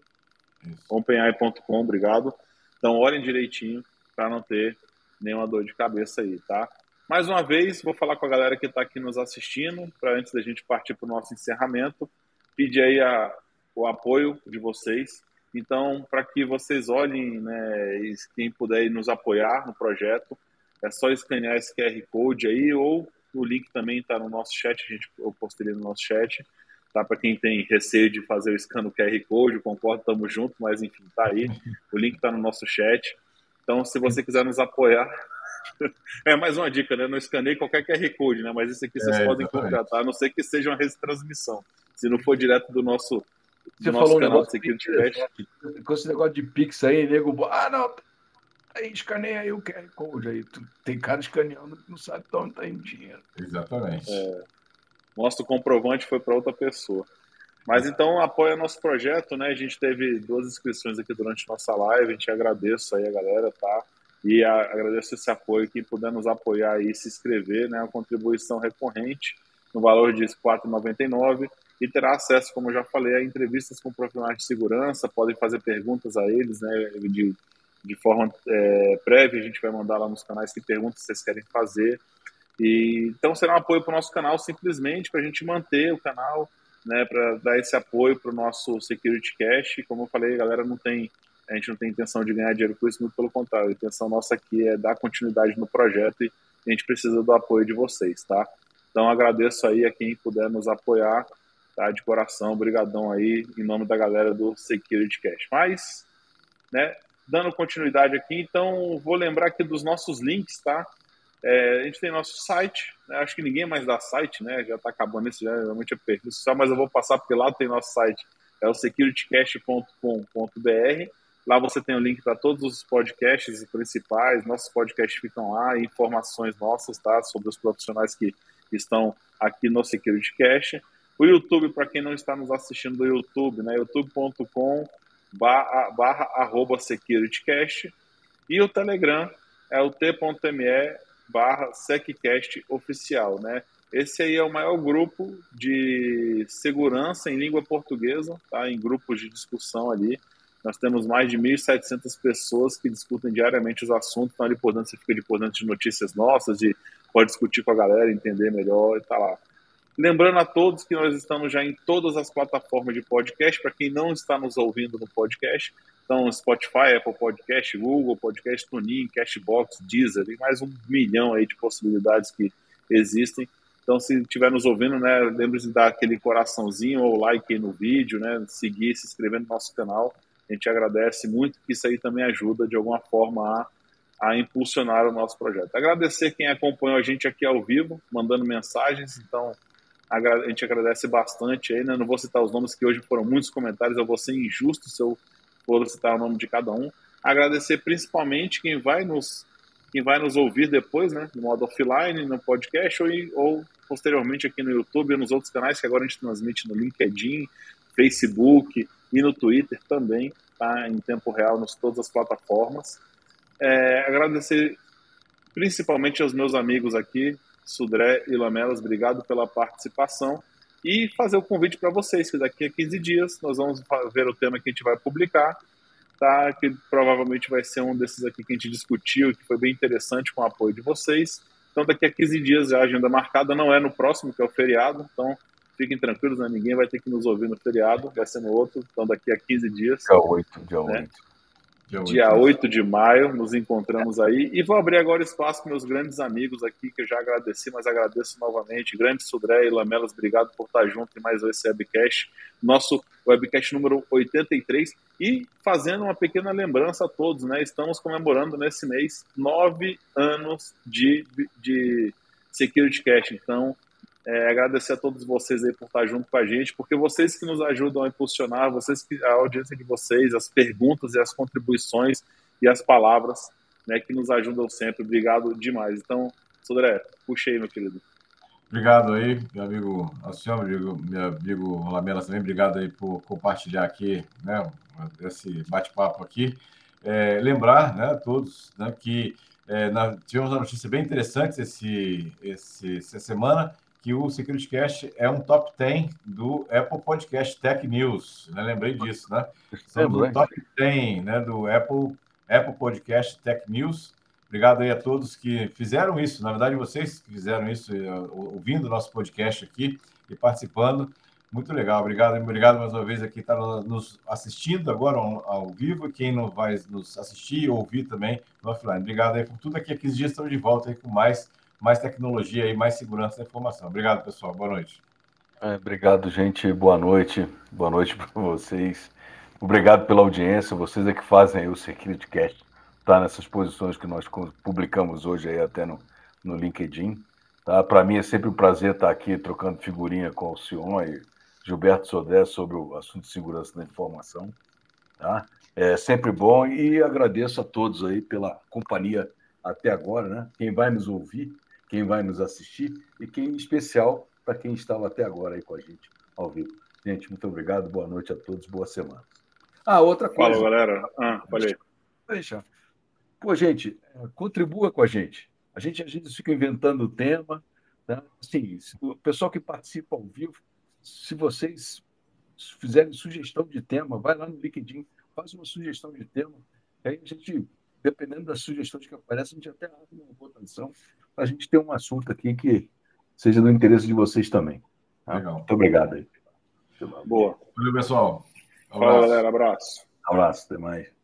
OpenAI.com, obrigado. Então olhem direitinho para não ter nenhuma dor de cabeça aí, tá? Mais uma vez, vou falar com a galera que está aqui nos assistindo, para antes da gente partir para o nosso encerramento, pedir aí a, o apoio de vocês. Então, para que vocês olhem, né, e quem puder nos apoiar no projeto, é só escanear esse QR Code aí ou o link também está no nosso chat, a gente, eu postei no nosso chat. Tá? Para quem tem receio de fazer o scan do QR Code, concordo, estamos juntos, mas enfim, tá aí. O link está no nosso chat. Então, se você quiser nos apoiar, [laughs] é mais uma dica, né? Não escaneie qualquer QR Code, né? Mas isso aqui vocês é, podem contratar, a não ser que seja uma retransmissão. Se não for direto do nosso, do você nosso falou canal um Security Cash. Com esse negócio de Pix aí, nego, ah, não, aí escaneia aí o QR Code aí. Tem cara escaneando que não sabe de onde está indo dinheiro. Exatamente. É, mostra o comprovante foi para outra pessoa. Mas então apoia nosso projeto, né? A gente teve duas inscrições aqui durante nossa live, a gente agradece aí a galera, tá? E a, agradeço esse apoio, quem puder nos apoiar aí, se inscrever, né? Uma contribuição recorrente no valor de R$ 4,99 e terá acesso, como eu já falei, a entrevistas com profissionais de segurança, podem fazer perguntas a eles, né? De, de forma é, prévia, a gente vai mandar lá nos canais que perguntas vocês querem fazer. E, então será um apoio para o nosso canal simplesmente para a gente manter o canal né, para dar esse apoio para o nosso Security Cash. Como eu falei, a galera não tem, a gente não tem intenção de ganhar dinheiro com isso, muito pelo contrário. A intenção nossa aqui é dar continuidade no projeto e a gente precisa do apoio de vocês, tá? Então agradeço aí a quem puder nos apoiar, tá? De coração, obrigadão aí, em nome da galera do Security Cash. Mas, né, dando continuidade aqui, então vou lembrar aqui dos nossos links, tá? É, a gente tem nosso site, né? acho que ninguém mais dá site, né? Já está acabando isso, já realmente é perdição, mas eu vou passar porque lá tem nosso site, é o securitycast.com.br. Lá você tem o link para todos os podcasts principais, nossos podcasts ficam lá, informações nossas, tá? Sobre os profissionais que estão aqui no SecurityCast. O YouTube, para quem não está nos assistindo do YouTube, né? youtube.com barra, barra arroba SecurityCast. E o Telegram é o t.me barra SecCast oficial, né? Esse aí é o maior grupo de segurança em língua portuguesa, tá? Em grupos de discussão ali. Nós temos mais de 1.700 pessoas que discutem diariamente os assuntos, então ali por dentro você fica de por dentro de notícias nossas, e pode discutir com a galera, entender melhor e tá lá. Lembrando a todos que nós estamos já em todas as plataformas de podcast, para quem não está nos ouvindo no podcast, então, Spotify, Apple Podcast, Google Podcast, TuneIn, Cashbox, Deezer, tem mais um milhão aí de possibilidades que existem. Então, se estiver nos ouvindo, né, lembre-se de dar aquele coraçãozinho ou like aí no vídeo, né, seguir, se inscrever no nosso canal. A gente agradece muito, que isso aí também ajuda de alguma forma a, a impulsionar o nosso projeto. Agradecer quem acompanhou a gente aqui ao vivo, mandando mensagens. Então, a gente agradece bastante aí, né? Não vou citar os nomes que hoje foram muitos comentários, eu vou ser injusto se eu for citar o nome de cada um. Agradecer principalmente quem vai nos, quem vai nos ouvir depois, né, no modo offline, no podcast ou, ou posteriormente aqui no YouTube e nos outros canais que agora a gente transmite no LinkedIn, Facebook e no Twitter também, tá, em tempo real, nas todas as plataformas. É, agradecer principalmente aos meus amigos aqui, Sudré e Lamelas, obrigado pela participação e fazer o convite para vocês, que daqui a 15 dias nós vamos ver o tema que a gente vai publicar, tá? que provavelmente vai ser um desses aqui que a gente discutiu, que foi bem interessante com o apoio de vocês. Então, daqui a 15 dias a agenda marcada não é no próximo, que é o feriado, então fiquem tranquilos, né? ninguém vai ter que nos ouvir no feriado, vai ser no outro, então daqui a 15 dias. Dia 8, dia né? 8. Dia 8, de maio, nos encontramos aí. E vou abrir agora espaço para meus grandes amigos aqui, que eu já agradeci, mas agradeço novamente. Grande Sudré e Lamelas, obrigado por estar junto em mais esse webcast, nosso webcast número 83. E fazendo uma pequena lembrança a todos, né? Estamos comemorando nesse mês nove anos de, de Security Cash. Então, é, agradecer a todos vocês aí por estar junto com a gente, porque vocês que nos ajudam a impulsionar, vocês que a audiência de vocês, as perguntas e as contribuições e as palavras, né, que nos ajudam sempre. Obrigado demais. Então, Sodré, puxa aí, meu querido. Obrigado aí, meu amigo Alcione, meu meu amigo Lamela também. Obrigado aí por compartilhar aqui, né, esse bate-papo aqui. É, lembrar, né, a todos, né, que é, na, tivemos uma notícia bem interessante esse, esse, essa semana que o Security Cast é um top 10 do Apple Podcast Tech News. Né? Lembrei disso, né? São do top 10 né? do Apple, Apple Podcast Tech News. Obrigado aí a todos que fizeram isso. Na verdade, vocês que fizeram isso, eh, ouvindo o nosso podcast aqui e participando. Muito legal. Obrigado, obrigado mais uma vez aqui estar tá nos assistindo agora ao vivo. Quem não vai nos assistir ouvir também no offline. Obrigado aí por tudo. Aqui a 15 dias estamos de volta aí com mais mais tecnologia e mais segurança da informação. Obrigado, pessoal. Boa noite. É, obrigado, gente. Boa noite. Boa noite para vocês. Obrigado pela audiência. Vocês é que fazem o Security Cast estar nessas posições que nós publicamos hoje aí até no, no LinkedIn. Tá? Para mim é sempre um prazer estar aqui trocando figurinha com o Sion e Gilberto Sodré sobre o assunto de segurança da informação. Tá? É sempre bom e agradeço a todos aí pela companhia até agora, né? Quem vai nos ouvir, quem vai nos assistir e quem em especial para quem estava até agora aí com a gente ao vivo. Gente, muito obrigado, boa noite a todos, boa semana. Ah, outra coisa. Fala, galera. Ah, falei. Deixa. Pô, gente, contribua com a gente. A gente às vezes fica inventando tema. Né? Assim, o pessoal que participa ao vivo, se vocês fizerem sugestão de tema, vai lá no LinkedIn, faz uma sugestão de tema. Aí a gente, dependendo das sugestões que aparecem, a gente até abre uma votação a gente ter um assunto aqui que seja do interesse de vocês também. Tá? Legal. Muito obrigado aí. Boa. Valeu, pessoal. Abraço. Fala, galera. Abraço. Abraço, até mais.